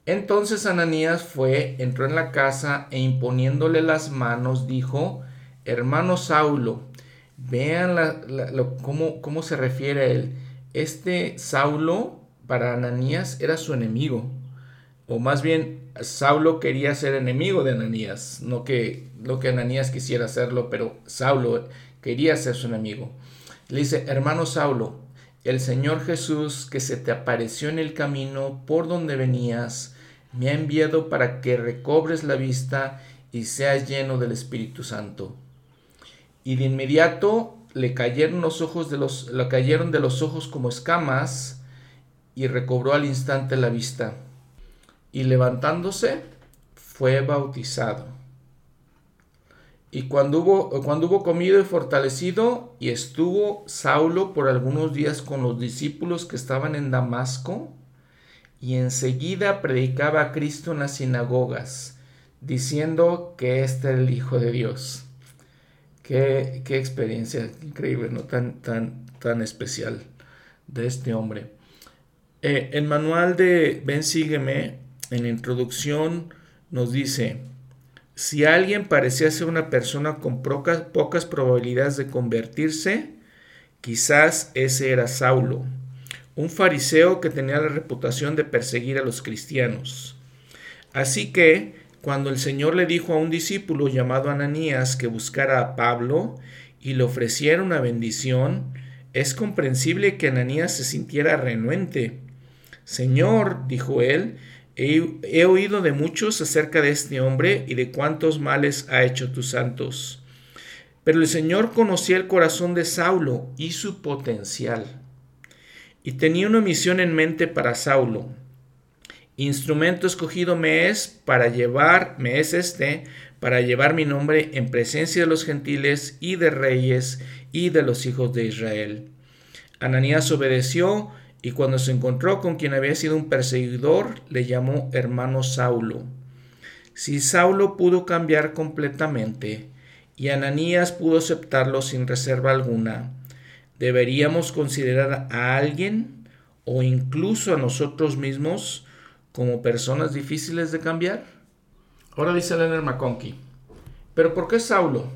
Entonces Ananías fue, entró en la casa e imponiéndole las manos dijo, hermano Saulo, vean cómo, cómo se refiere a él. Este Saulo para Ananías era su enemigo o más bien Saulo quería ser enemigo de Ananías, no que, que Ananías quisiera hacerlo, pero Saulo quería ser su enemigo. Le dice, hermano Saulo, el Señor Jesús que se te apareció en el camino por donde venías, me ha enviado para que recobres la vista y seas lleno del Espíritu Santo. Y de inmediato le cayeron los ojos de los, cayeron de los ojos como escamas y recobró al instante la vista y levantándose fue bautizado. Y cuando hubo, cuando hubo comido y fortalecido, y estuvo Saulo por algunos días con los discípulos que estaban en Damasco, y enseguida predicaba a Cristo en las sinagogas, diciendo que este era el Hijo de Dios. Qué, experiencia increíble, ¿no? Tan, tan, tan especial de este hombre. Eh, el manual de Ven Sígueme en la introducción nos dice, si alguien parecía ser una persona con pocas, pocas probabilidades de convertirse, quizás ese era Saulo, un fariseo que tenía la reputación de perseguir a los cristianos. Así que, cuando el Señor le dijo a un discípulo llamado Ananías que buscara a Pablo y le ofreciera una bendición, es comprensible que Ananías se sintiera renuente. Señor, dijo él, He, oído de muchos acerca de este hombre y de cuántos males ha hecho tus santos. Pero el Señor conocía el corazón de Saulo y su potencial. Y tenía una misión en mente para Saulo. Instrumento escogido me es para llevar, me es este, para llevar mi nombre en presencia de los gentiles y de reyes y de los hijos de Israel. Ananías obedeció y cuando se encontró con quien había sido un perseguidor, le llamó hermano Saulo. Si Saulo pudo cambiar completamente y Ananías pudo aceptarlo sin reserva alguna, ¿deberíamos considerar a alguien o incluso a nosotros mismos como personas difíciles de cambiar? Ahora dice Leonard McConkie, ¿pero por qué Saulo?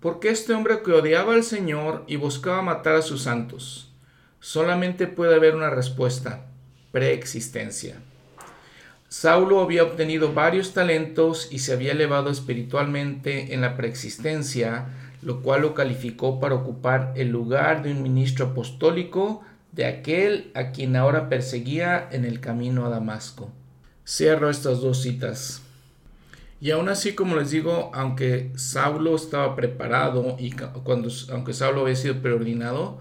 ¿Por qué este hombre que odiaba al Señor y buscaba matar a sus santos? Solamente puede haber una respuesta, preexistencia. Saulo había obtenido varios talentos y se había elevado espiritualmente en la preexistencia, lo cual lo calificó para ocupar el lugar de un ministro apostólico de aquel a quien ahora perseguía en el camino a Damasco. Cierro estas dos citas. Y aún así, como les digo, aunque Saulo estaba preparado y cuando, aunque Saulo había sido preordinado,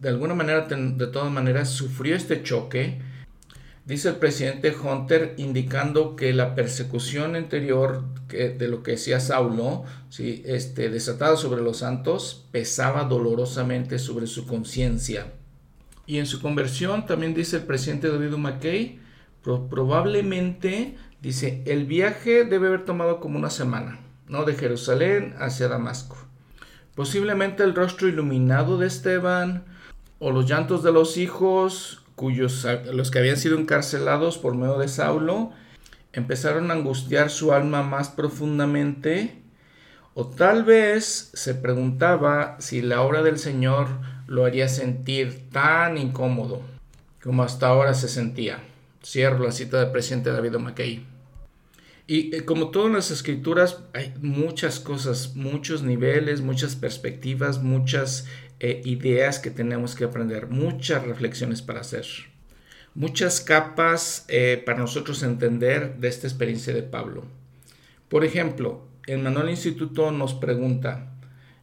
de alguna manera, de todas maneras, sufrió este choque Dice el presidente Hunter indicando que la persecución anterior de lo que decía Saulo, ¿sí? este, desatado sobre los santos, pesaba dolorosamente sobre su conciencia. Y en su conversión también dice el presidente David McKay, probablemente, dice, el viaje debe haber tomado como una semana, ¿no? De Jerusalén hacia Damasco. Posiblemente el rostro iluminado de Esteban, o los llantos de los hijos, cuyos los que habían sido encarcelados por medio de Saulo empezaron a angustiar su alma más profundamente o tal vez se preguntaba si la obra del Señor lo haría sentir tan incómodo como hasta ahora se sentía. Cierro la cita del presidente David McKay. Y eh, como todas las escrituras, hay muchas cosas, muchos niveles, muchas perspectivas, muchas eh, ideas que tenemos que aprender, muchas reflexiones para hacer, muchas capas eh, para nosotros entender de esta experiencia de Pablo. Por ejemplo, el Manuel Instituto nos pregunta,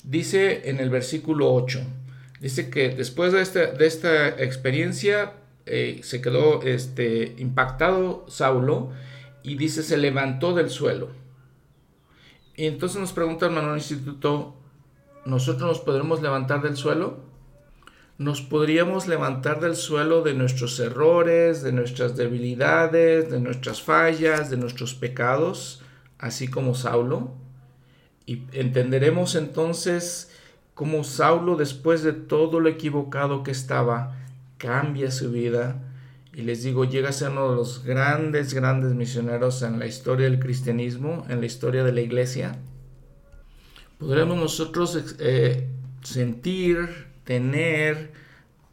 dice en el versículo 8, dice que después de esta, de esta experiencia eh, se quedó este, impactado Saulo y dice se levantó del suelo. Y entonces nos pregunta el Manuel Instituto, nosotros nos podremos levantar del suelo. Nos podríamos levantar del suelo de nuestros errores, de nuestras debilidades, de nuestras fallas, de nuestros pecados, así como Saulo. Y entenderemos entonces cómo Saulo, después de todo lo equivocado que estaba, cambia su vida y les digo, llega a ser uno de los grandes, grandes misioneros en la historia del cristianismo, en la historia de la iglesia podremos nosotros eh, sentir, tener,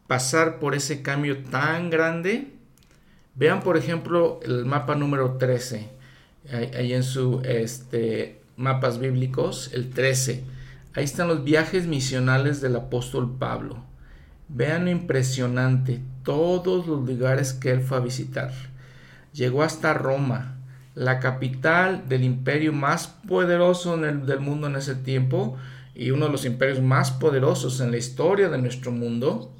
pasar por ese cambio tan grande. Vean, por ejemplo, el mapa número 13, ahí, en sus este, mapas bíblicos, el 13. Ahí están los viajes misionales del apóstol Pablo. Vean lo impresionante, todos los lugares que él fue a visitar. Llegó hasta Roma, la capital del imperio más poderoso del mundo en ese tiempo y uno de los imperios más poderosos en la historia de nuestro mundo.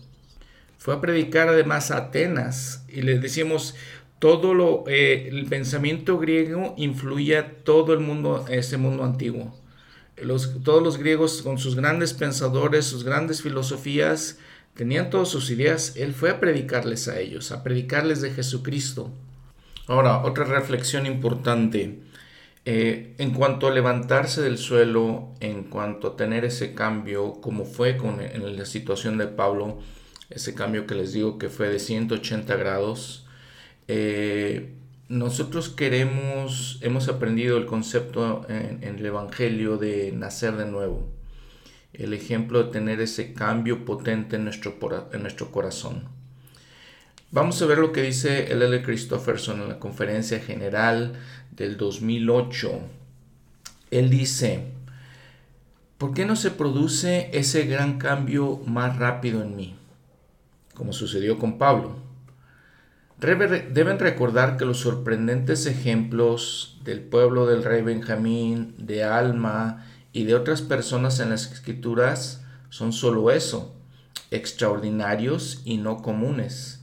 Fue a predicar además a Atenas y le decimos todo lo eh, el pensamiento griego influía todo el mundo ese mundo antiguo. Todos los griegos con sus grandes pensadores, sus grandes filosofías, tenían todas sus ideas. Él fue a predicarles a ellos, a predicarles de Jesucristo. Ahora, otra reflexión importante. Eh, en cuanto a levantarse del suelo, en cuanto a tener ese cambio, como fue con, en la situación de Pablo, ese cambio que les digo que fue de 180 grados, eh, nosotros queremos, hemos aprendido el concepto en, el Evangelio de nacer de nuevo, el ejemplo de tener ese cambio potente en nuestro, en nuestro corazón. Vamos a ver lo que dice L.L. Christopherson en la conferencia general del 2008. Él dice, ¿por qué no se produce ese gran cambio más rápido en mí? Como sucedió con Pablo. Deben recordar que los sorprendentes ejemplos del pueblo del rey Benjamín, de Alma y de otras personas en las escrituras son solo eso, extraordinarios y no comunes.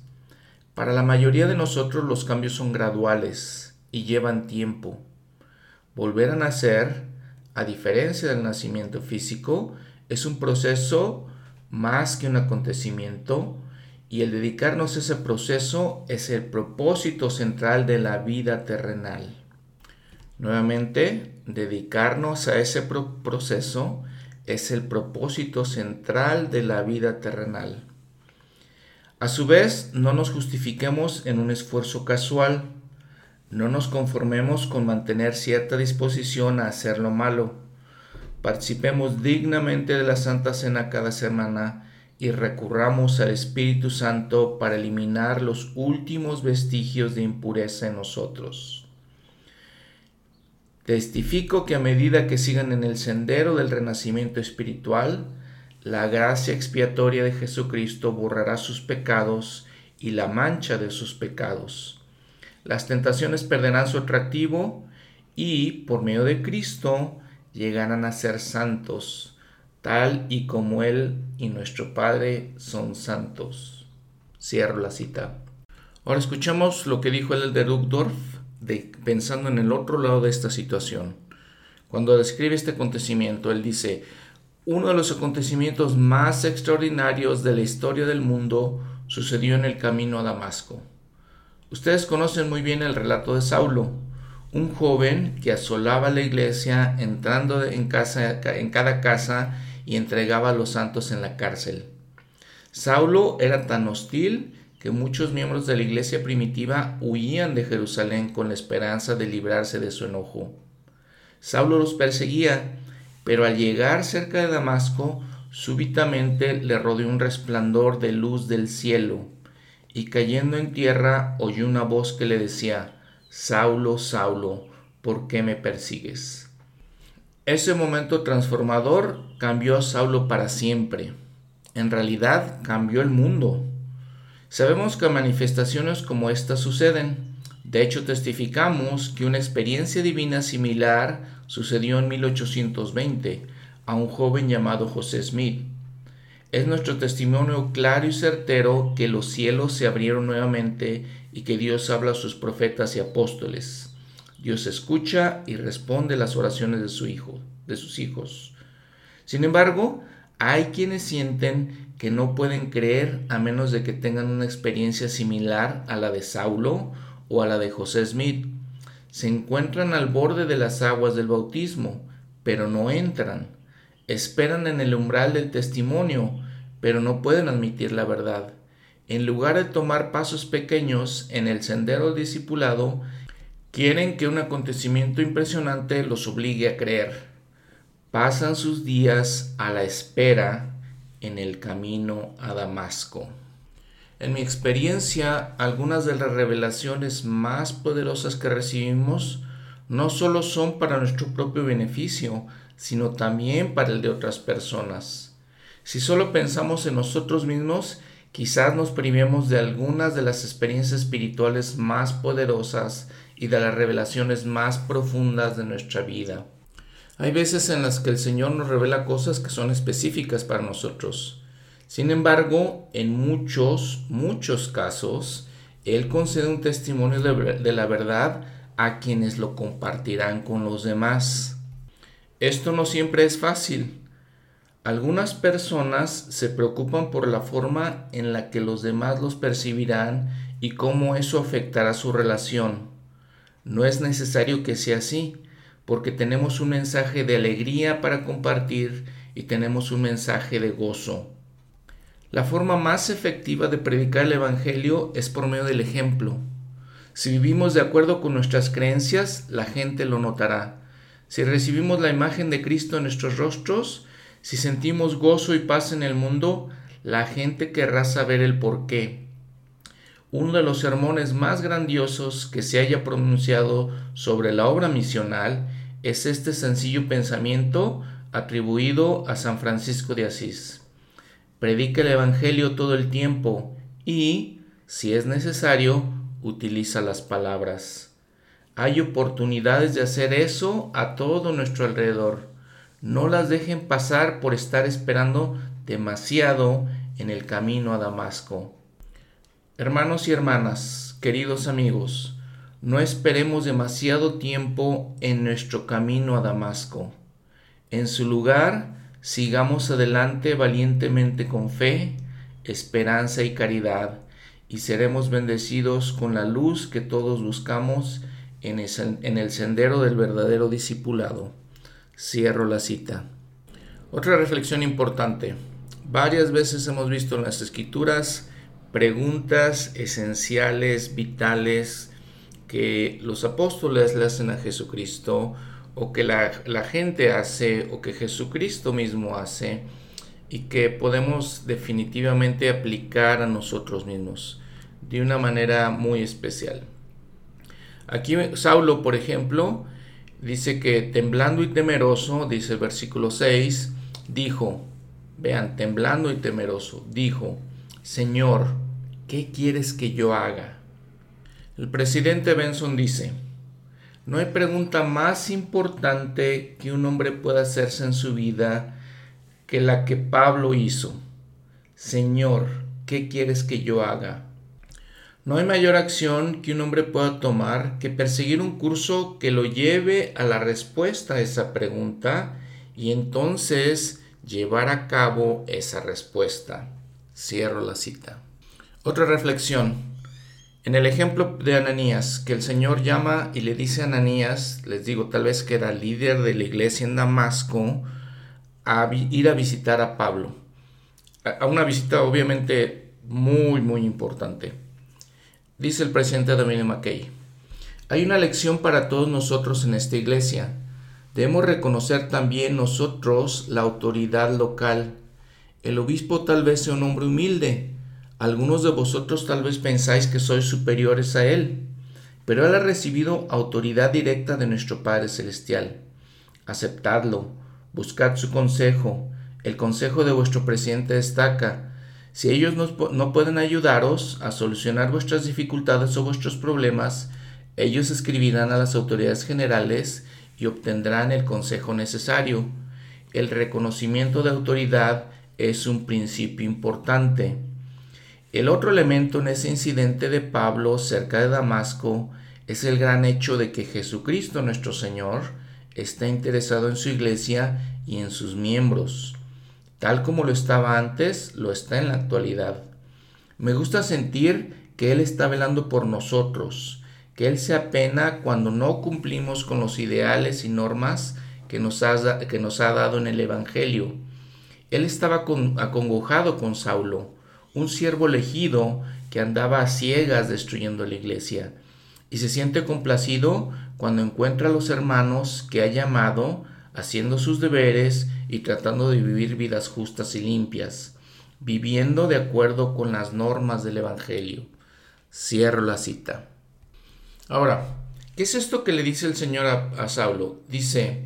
Para la mayoría de nosotros los cambios son graduales y llevan tiempo. Volver a nacer a diferencia del nacimiento físico, es un proceso más que un acontecimiento y el dedicarnos a ese proceso es el propósito central de la vida terrenal. Nuevamente, dedicarnos a ese proceso es el propósito central de la vida terrenal. A su vez, no nos justifiquemos en un esfuerzo casual, no nos conformemos con mantener cierta disposición a hacer lo malo. Participemos dignamente de la Santa Cena cada semana y recurramos al Espíritu Santo para eliminar los últimos vestigios de impureza en nosotros. Testifico que a medida que sigan en el sendero del renacimiento espiritual, la gracia expiatoria de Jesucristo borrará sus pecados y la mancha de sus pecados. Las tentaciones perderán su atractivo y, por medio de Cristo, llegarán a ser santos, tal y como Él y nuestro Padre son santos. Cierro la cita. Ahora escuchamos lo que dijo el de Dugdorf pensando en el otro lado de esta situación. Cuando describe este acontecimiento, él dice, uno de los acontecimientos más extraordinarios de la historia del mundo sucedió en el camino a Damasco. Ustedes conocen muy bien el relato de Saulo, un joven que asolaba la iglesia entrando en, casa, en cada casa y entregaba a los santos en la cárcel. Saulo era tan hostil que muchos miembros de la iglesia primitiva huían de Jerusalén con la esperanza de librarse de su enojo. Saulo los perseguía, pero al llegar cerca de Damasco, súbitamente le rodeó un resplandor de luz del cielo, y cayendo en tierra oyó una voz que le decía, Saulo, Saulo, ¿por qué me persigues? Ese momento transformador cambió a Saulo para siempre. En realidad cambió el mundo. Sabemos que manifestaciones como esta suceden. De hecho, testificamos que una experiencia divina similar sucedió en 1820 a un joven llamado José Smith. Es nuestro testimonio claro y certero que los cielos se abrieron nuevamente y que Dios habla a sus profetas y apóstoles. Dios escucha y responde las oraciones de su hijo, de sus hijos. Sin embargo, hay quienes sienten que no pueden creer a menos de que tengan una experiencia similar a la de Saulo o a la de José Smith. Se encuentran al borde de las aguas del bautismo, pero no entran. Esperan en el umbral del testimonio, pero no pueden admitir la verdad. En lugar de tomar pasos pequeños en el sendero discipulado, quieren que un acontecimiento impresionante los obligue a creer pasan sus días a la espera en el camino a Damasco. En mi experiencia, algunas de las revelaciones más poderosas que recibimos no solo son para nuestro propio beneficio, sino también para el de otras personas. Si solo pensamos en nosotros mismos, quizás nos privemos de algunas de las experiencias espirituales más poderosas y de las revelaciones más profundas de nuestra vida. Hay veces en las que el Señor nos revela cosas que son específicas para nosotros. Sin embargo, en muchos, muchos casos, Él concede un testimonio de, la verdad a quienes lo compartirán con los demás. Esto no siempre es fácil. Algunas personas se preocupan por la forma en la que los demás los percibirán y cómo eso afectará su relación. No es necesario que sea así porque tenemos un mensaje de alegría para compartir y tenemos un mensaje de gozo. La forma más efectiva de predicar el Evangelio es por medio del ejemplo. Si vivimos de acuerdo con nuestras creencias, la gente lo notará. Si recibimos la imagen de Cristo en nuestros rostros, si sentimos gozo y paz en el mundo, la gente querrá saber el por qué. Uno de los sermones más grandiosos que se haya pronunciado sobre la obra misional es este sencillo pensamiento atribuido a San Francisco de Asís. Predica el Evangelio todo el tiempo y, si es necesario, utiliza las palabras. Hay oportunidades de hacer eso a todo nuestro alrededor. No las dejen pasar por estar esperando demasiado en el camino a Damasco. Hermanos y hermanas, queridos amigos, no esperemos demasiado tiempo en nuestro camino a Damasco. En su lugar, sigamos adelante valientemente con fe, esperanza y caridad, y seremos bendecidos con la luz que todos buscamos en el sendero del verdadero discipulado. Cierro la cita. Otra reflexión importante. Varias veces hemos visto en las escrituras preguntas esenciales, vitales, que los apóstoles le hacen a Jesucristo o que la, gente hace o que Jesucristo mismo hace y que podemos definitivamente aplicar a nosotros mismos de una manera muy especial. Aquí Saulo, por ejemplo, dice que temblando y temeroso, dice el versículo 6, dijo, vean, temblando y temeroso, dijo, Señor, ¿qué quieres que yo haga? El presidente Benson dice, no hay pregunta más importante que un hombre pueda hacerse en su vida que la que Pablo hizo. Señor, ¿qué quieres que yo haga? No hay mayor acción que un hombre pueda tomar que perseguir un curso que lo lleve a la respuesta a esa pregunta y entonces llevar a cabo esa respuesta. Cierro la cita. Otra reflexión. En el ejemplo de Ananías, que el Señor llama y le dice a Ananías, les digo, tal vez que era líder de la iglesia en Damasco, a ir a visitar a Pablo. A una visita obviamente muy, muy importante. Dice el presidente Dominic McKay, hay una lección para todos nosotros en esta iglesia. Debemos reconocer también nosotros la autoridad local. El obispo tal vez sea un hombre humilde. Algunos de vosotros tal vez pensáis que sois superiores a él, pero él ha recibido autoridad directa de nuestro Padre Celestial. Aceptadlo, buscad su consejo. El consejo de vuestro presidente destaca si ellos no, pueden ayudaros a solucionar vuestras dificultades o vuestros problemas, ellos escribirán a las autoridades generales y obtendrán el consejo necesario. El reconocimiento de autoridad es un principio importante. El otro elemento en ese incidente de Pablo cerca de Damasco es el gran hecho de que Jesucristo nuestro Señor está interesado en su iglesia y en sus miembros. Tal como lo estaba antes, lo está en la actualidad. Me gusta sentir que Él está velando por nosotros, que Él se apena cuando no cumplimos con los ideales y normas que nos ha, que nos ha dado en el Evangelio. Él estaba acongojado con Saulo, un siervo elegido que andaba a ciegas destruyendo la iglesia, y se siente complacido cuando encuentra a los hermanos que ha llamado haciendo sus deberes y tratando de vivir vidas justas y limpias, viviendo de acuerdo con las normas del Evangelio. Cierro la cita. Ahora, ¿qué es esto que le dice el Señor a, Saulo? Dice,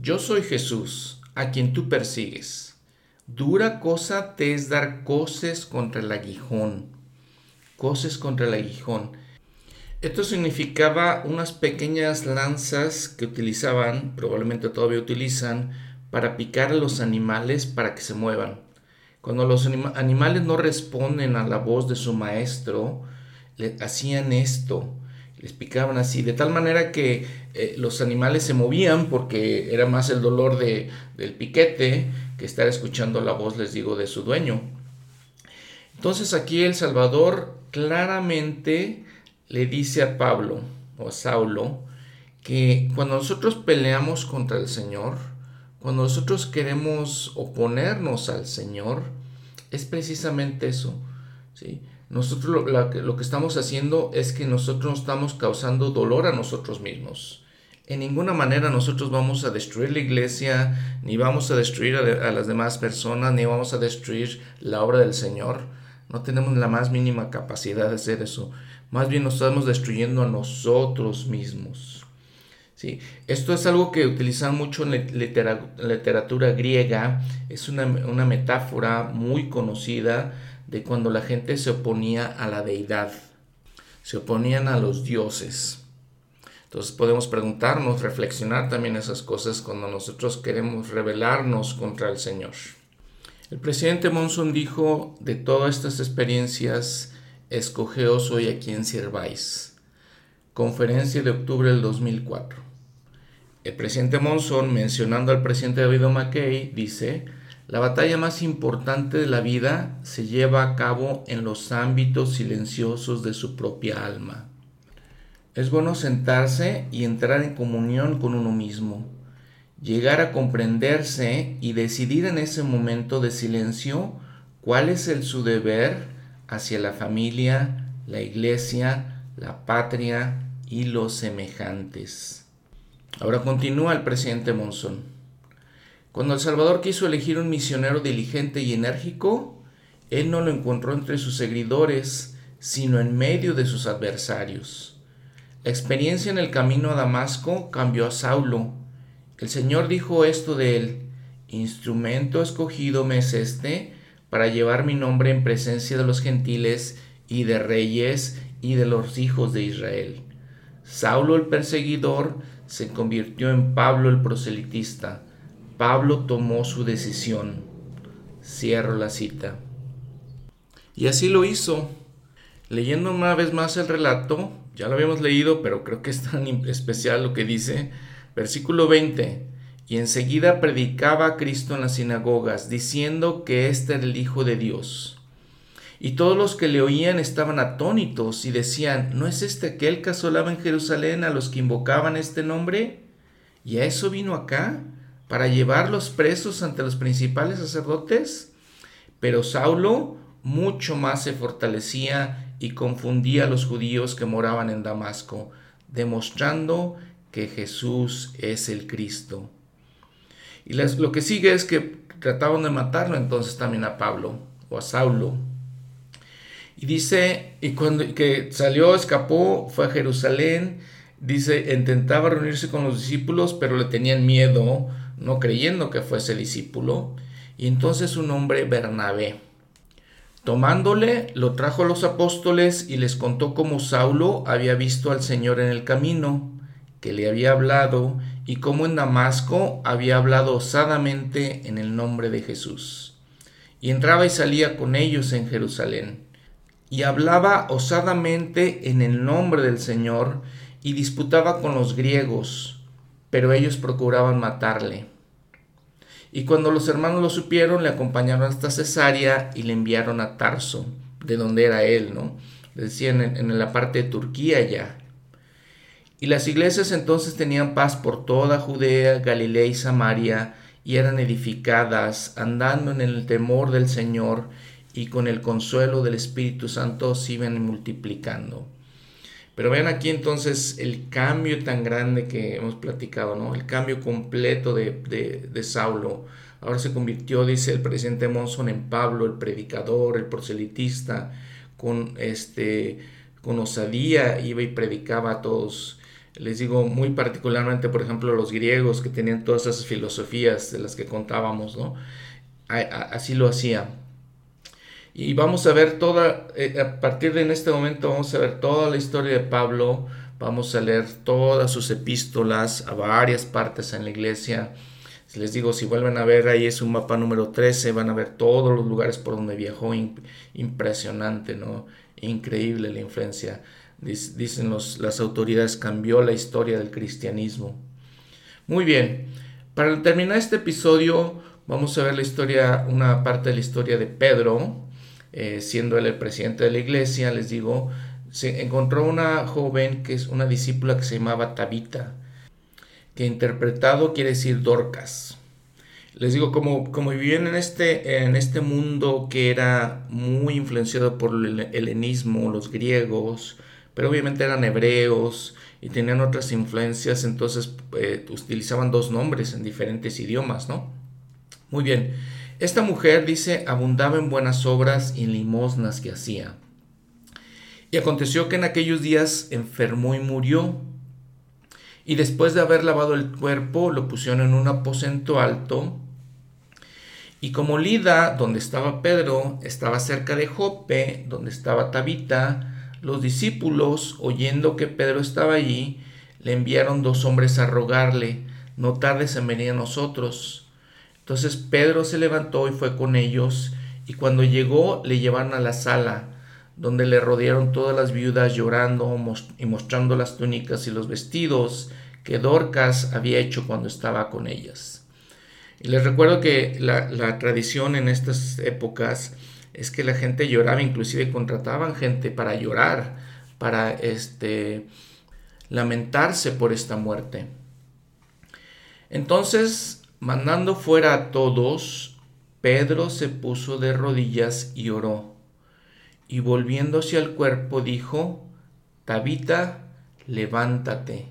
yo soy Jesús, a quien tú persigues. Dura cosa te es dar coces contra el aguijón. Coces contra el aguijón. Esto significaba unas pequeñas lanzas que utilizaban, probablemente todavía utilizan, para picar a los animales para que se muevan. Cuando los animales no responden a la voz de su maestro, le hacían esto, les picaban así, de tal manera que eh, los animales se movían porque era más el dolor de, del piquete estar escuchando la voz, les digo, de su dueño. Entonces aquí el Salvador claramente le dice a Pablo o a Saulo que cuando nosotros peleamos contra el Señor, cuando nosotros queremos oponernos al Señor, es precisamente eso. ¿sí? Nosotros lo, lo, que estamos haciendo es que nosotros estamos causando dolor a nosotros mismos. En ninguna manera nosotros vamos a destruir la iglesia, ni vamos a destruir a, las demás personas, ni vamos a destruir la obra del Señor. No tenemos la más mínima capacidad de hacer eso. Más bien nos estamos destruyendo a nosotros mismos. ¿sí? Esto es algo que utilizan mucho en la literatura griega. Es una, una metáfora muy conocida de cuando la gente se oponía a la deidad. Se oponían a los dioses. Entonces podemos preguntarnos, reflexionar también esas cosas cuando nosotros queremos rebelarnos contra el Señor. El presidente Monson dijo de todas estas experiencias, Escogeos hoy a quien sirváis. Conferencia de octubre del 2004. El presidente Monson, mencionando al presidente David McKay, dice, la batalla más importante de la vida se lleva a cabo en los ámbitos silenciosos de su propia alma. Es bueno sentarse y entrar en comunión con uno mismo, llegar a comprenderse y decidir en ese momento de silencio cuál es el su deber hacia la familia, la iglesia, la patria y los semejantes. Ahora continúa el presidente Monzón. Cuando El Salvador quiso elegir un misionero diligente y enérgico, él no lo encontró entre sus seguidores, sino en medio de sus adversarios. La experiencia en el camino a Damasco cambió a Saulo. El Señor dijo esto de él, Instrumento escogido me es este para llevar mi nombre en presencia de los gentiles y de reyes y de los hijos de Israel. Saulo el perseguidor se convirtió en Pablo el proselitista. Pablo tomó su decisión. Cierro la cita. Y así lo hizo. Leyendo una vez más el relato, ya lo habíamos leído, pero creo que es tan especial lo que dice. Versículo 20 y enseguida predicaba a Cristo en las sinagogas, diciendo que éste era el Hijo de Dios. Y todos los que le oían estaban atónitos y decían, ¿no es este aquel que asolaba en Jerusalén a los que invocaban este nombre? ¿Y a eso vino acá? ¿Para llevarlos presos ante los principales sacerdotes? Pero Saulo mucho más se fortalecía y confundía a los judíos que moraban en Damasco, demostrando que Jesús es el Cristo. Y lo que sigue es que trataban de matarlo entonces también a Pablo o a Saulo. Y dice, y cuando que salió, escapó, fue a Jerusalén, dice, intentaba reunirse con los discípulos, pero le tenían miedo, no creyendo que fuese discípulo. Y entonces su nombre Bernabé. Tomándole, lo trajo a los apóstoles y les contó cómo Saulo había visto al Señor en el camino, que le había hablado y cómo en Damasco había hablado osadamente en el nombre de Jesús. Y entraba y salía con ellos en Jerusalén. Y hablaba osadamente en el nombre del Señor y disputaba con los griegos, pero ellos procuraban matarle. Y cuando los hermanos lo supieron, le acompañaron hasta Cesarea y le enviaron a Tarso, de donde era él, ¿no? Decían en, en la parte de Turquía ya. Y las iglesias entonces tenían paz por toda Judea, Galilea y Samaria, y eran edificadas, andando en el temor del Señor, y con el consuelo del Espíritu Santo se iban multiplicando. Pero vean aquí entonces el cambio tan grande que hemos platicado, ¿no? El cambio completo de, de Saulo. Ahora se convirtió, dice el presidente Monson, en Pablo, el predicador, el proselitista, con, este, con osadía iba y predicaba a todos les digo muy particularmente, por ejemplo, los griegos que tenían todas esas filosofías de las que contábamos, ¿no? Así lo hacía. Y vamos a ver toda, eh, a partir de en este momento vamos a ver toda la historia de Pablo, vamos a leer todas sus epístolas a varias partes en la iglesia. Les digo, si vuelven a ver, ahí es un mapa número 13, van a ver todos los lugares por donde viajó, impresionante, ¿no? Increíble la influencia dicen las autoridades, cambió la historia del cristianismo. Muy bien, para terminar este episodio vamos a ver la historia, una parte de la historia de Pedro, eh, siendo él el presidente de la iglesia, les digo, se encontró una joven que es una discípula que se llamaba Tabita, que interpretado quiere decir Dorcas. Les digo, como, como vivían en este, en este mundo que era muy influenciado por el helenismo, los griegos, pero obviamente eran hebreos y tenían otras influencias, entonces eh, utilizaban dos nombres en diferentes idiomas, ¿no? Muy bien, esta mujer dice abundaba en buenas obras y en limosnas que hacía. Y aconteció que en aquellos días enfermó y murió. Y después de haber lavado el cuerpo, lo pusieron en un aposento alto. Y como Lida, donde estaba Pedro, estaba cerca de Jope, donde estaba Tabita, los discípulos, oyendo que Pedro estaba allí, le enviaron dos hombres a rogarle, no tardes en venir a nosotros. Entonces Pedro se levantó y fue con ellos, y cuando llegó le llevaron a la sala, donde le rodearon todas las viudas llorando y mostrando las túnicas y los vestidos que Dorcas había hecho cuando estaba con ellas. Y les recuerdo que la, tradición en estas épocas es que la gente lloraba, inclusive contrataban gente para llorar, para este, lamentarse por esta muerte. Entonces, mandando fuera a todos, Pedro se puso de rodillas y oró, y volviéndose al cuerpo dijo, Tabita, levántate.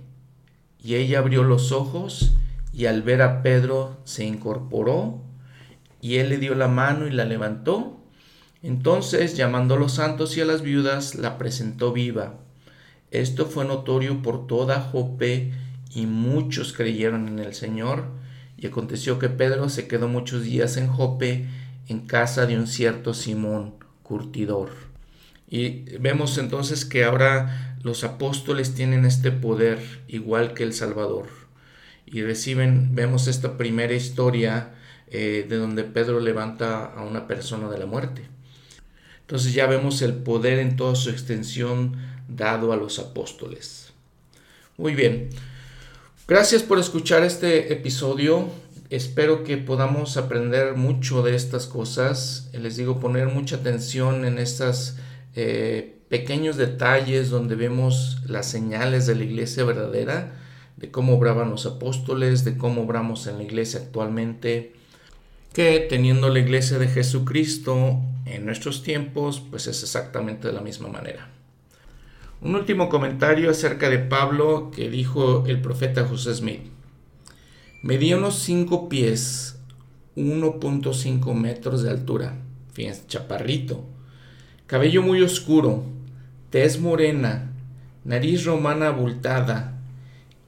Y ella abrió los ojos, y al ver a Pedro se incorporó, y él le dio la mano y la levantó, entonces, llamando a los santos y a las viudas, la presentó viva. Esto fue notorio por toda Jope y muchos creyeron en el Señor. Y aconteció que Pedro se quedó muchos días en Jope, en casa de un cierto Simón, curtidor. Y vemos entonces que ahora los apóstoles tienen este poder igual que el Salvador. Y reciben, vemos esta primera historia eh, de donde Pedro levanta a una persona de la muerte. Entonces ya vemos el poder en toda su extensión dado a los apóstoles. Muy bien. Gracias por escuchar este episodio. Espero que podamos aprender mucho de estas cosas. Les digo, poner mucha atención en estos eh, pequeños detalles donde vemos las señales de la iglesia verdadera, de cómo obraban los apóstoles, de cómo obramos en la iglesia actualmente que teniendo la iglesia de Jesucristo en nuestros tiempos, pues es exactamente de la misma manera. Un último comentario acerca de Pablo que dijo el profeta José Smith. Medía unos 5 pies, 1.5 metros de altura, fíjense, chaparrito, cabello muy oscuro, tez morena, nariz romana abultada,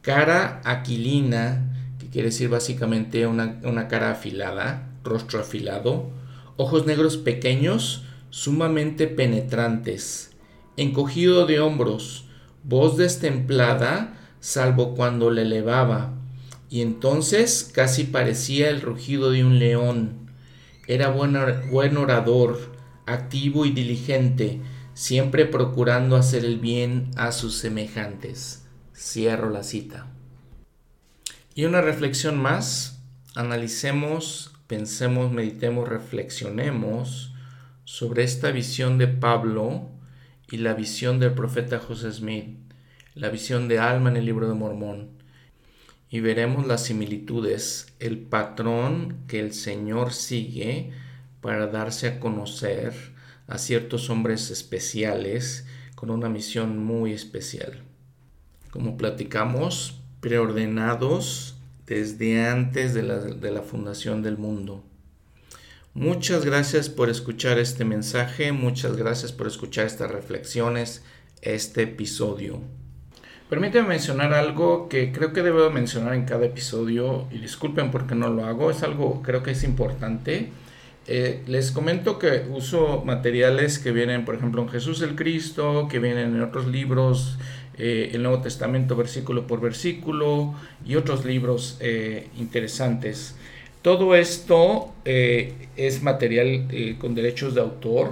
cara aquilina, que quiere decir básicamente una, una cara afilada, rostro afilado, ojos negros pequeños, sumamente penetrantes, encogido de hombros, voz destemplada, salvo cuando le elevaba, y entonces casi parecía el rugido de un león. Era buen, orador, activo y diligente, siempre procurando hacer el bien a sus semejantes. Cierro la cita. Y una reflexión más, analicemos pensemos, meditemos, reflexionemos sobre esta visión de Pablo y la visión del profeta José Smith, la visión de Alma en el libro de Mormón. Y veremos las similitudes, el patrón que el Señor sigue para darse a conocer a ciertos hombres especiales con una misión muy especial. Como platicamos, preordenados desde antes de la, fundación del mundo. Muchas gracias por escuchar este mensaje, muchas gracias por escuchar estas reflexiones, este episodio. Permíteme mencionar algo que creo que debo mencionar en cada episodio y disculpen porque no lo hago, es algo creo que es importante. Eh, les comento que uso materiales que vienen, por ejemplo, en Jesús el Cristo, que vienen en otros libros eh, el Nuevo Testamento versículo por versículo y otros libros eh, interesantes. Todo esto eh, es material con derechos de autor.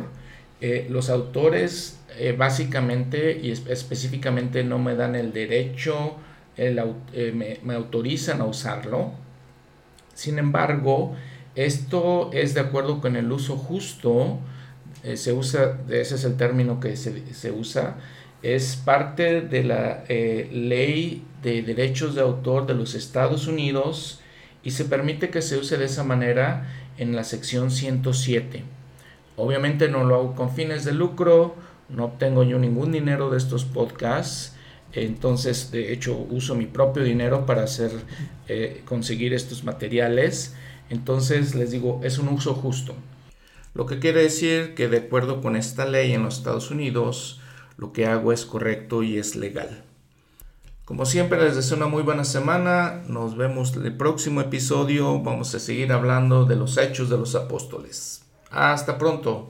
los autores básicamente y específicamente no me dan el derecho, me, autorizan a usarlo. Sin embargo, esto es de acuerdo con el uso justo, se usa, ese es el término que se, usa, es parte de la eh, ley de derechos de autor de los Estados Unidos y se permite que se use de esa manera en la sección 107. Obviamente no lo hago con fines de lucro, no obtengo yo ningún dinero de estos podcasts, entonces de hecho uso mi propio dinero para hacer eh, conseguir estos materiales. Entonces les digo, es un uso justo. Lo que quiere decir que de acuerdo con esta ley en los Estados Unidos, lo que hago es correcto y es legal. Como siempre les deseo una muy buena semana, nos vemos en el próximo episodio, vamos a seguir hablando de los hechos de los apóstoles. Hasta pronto.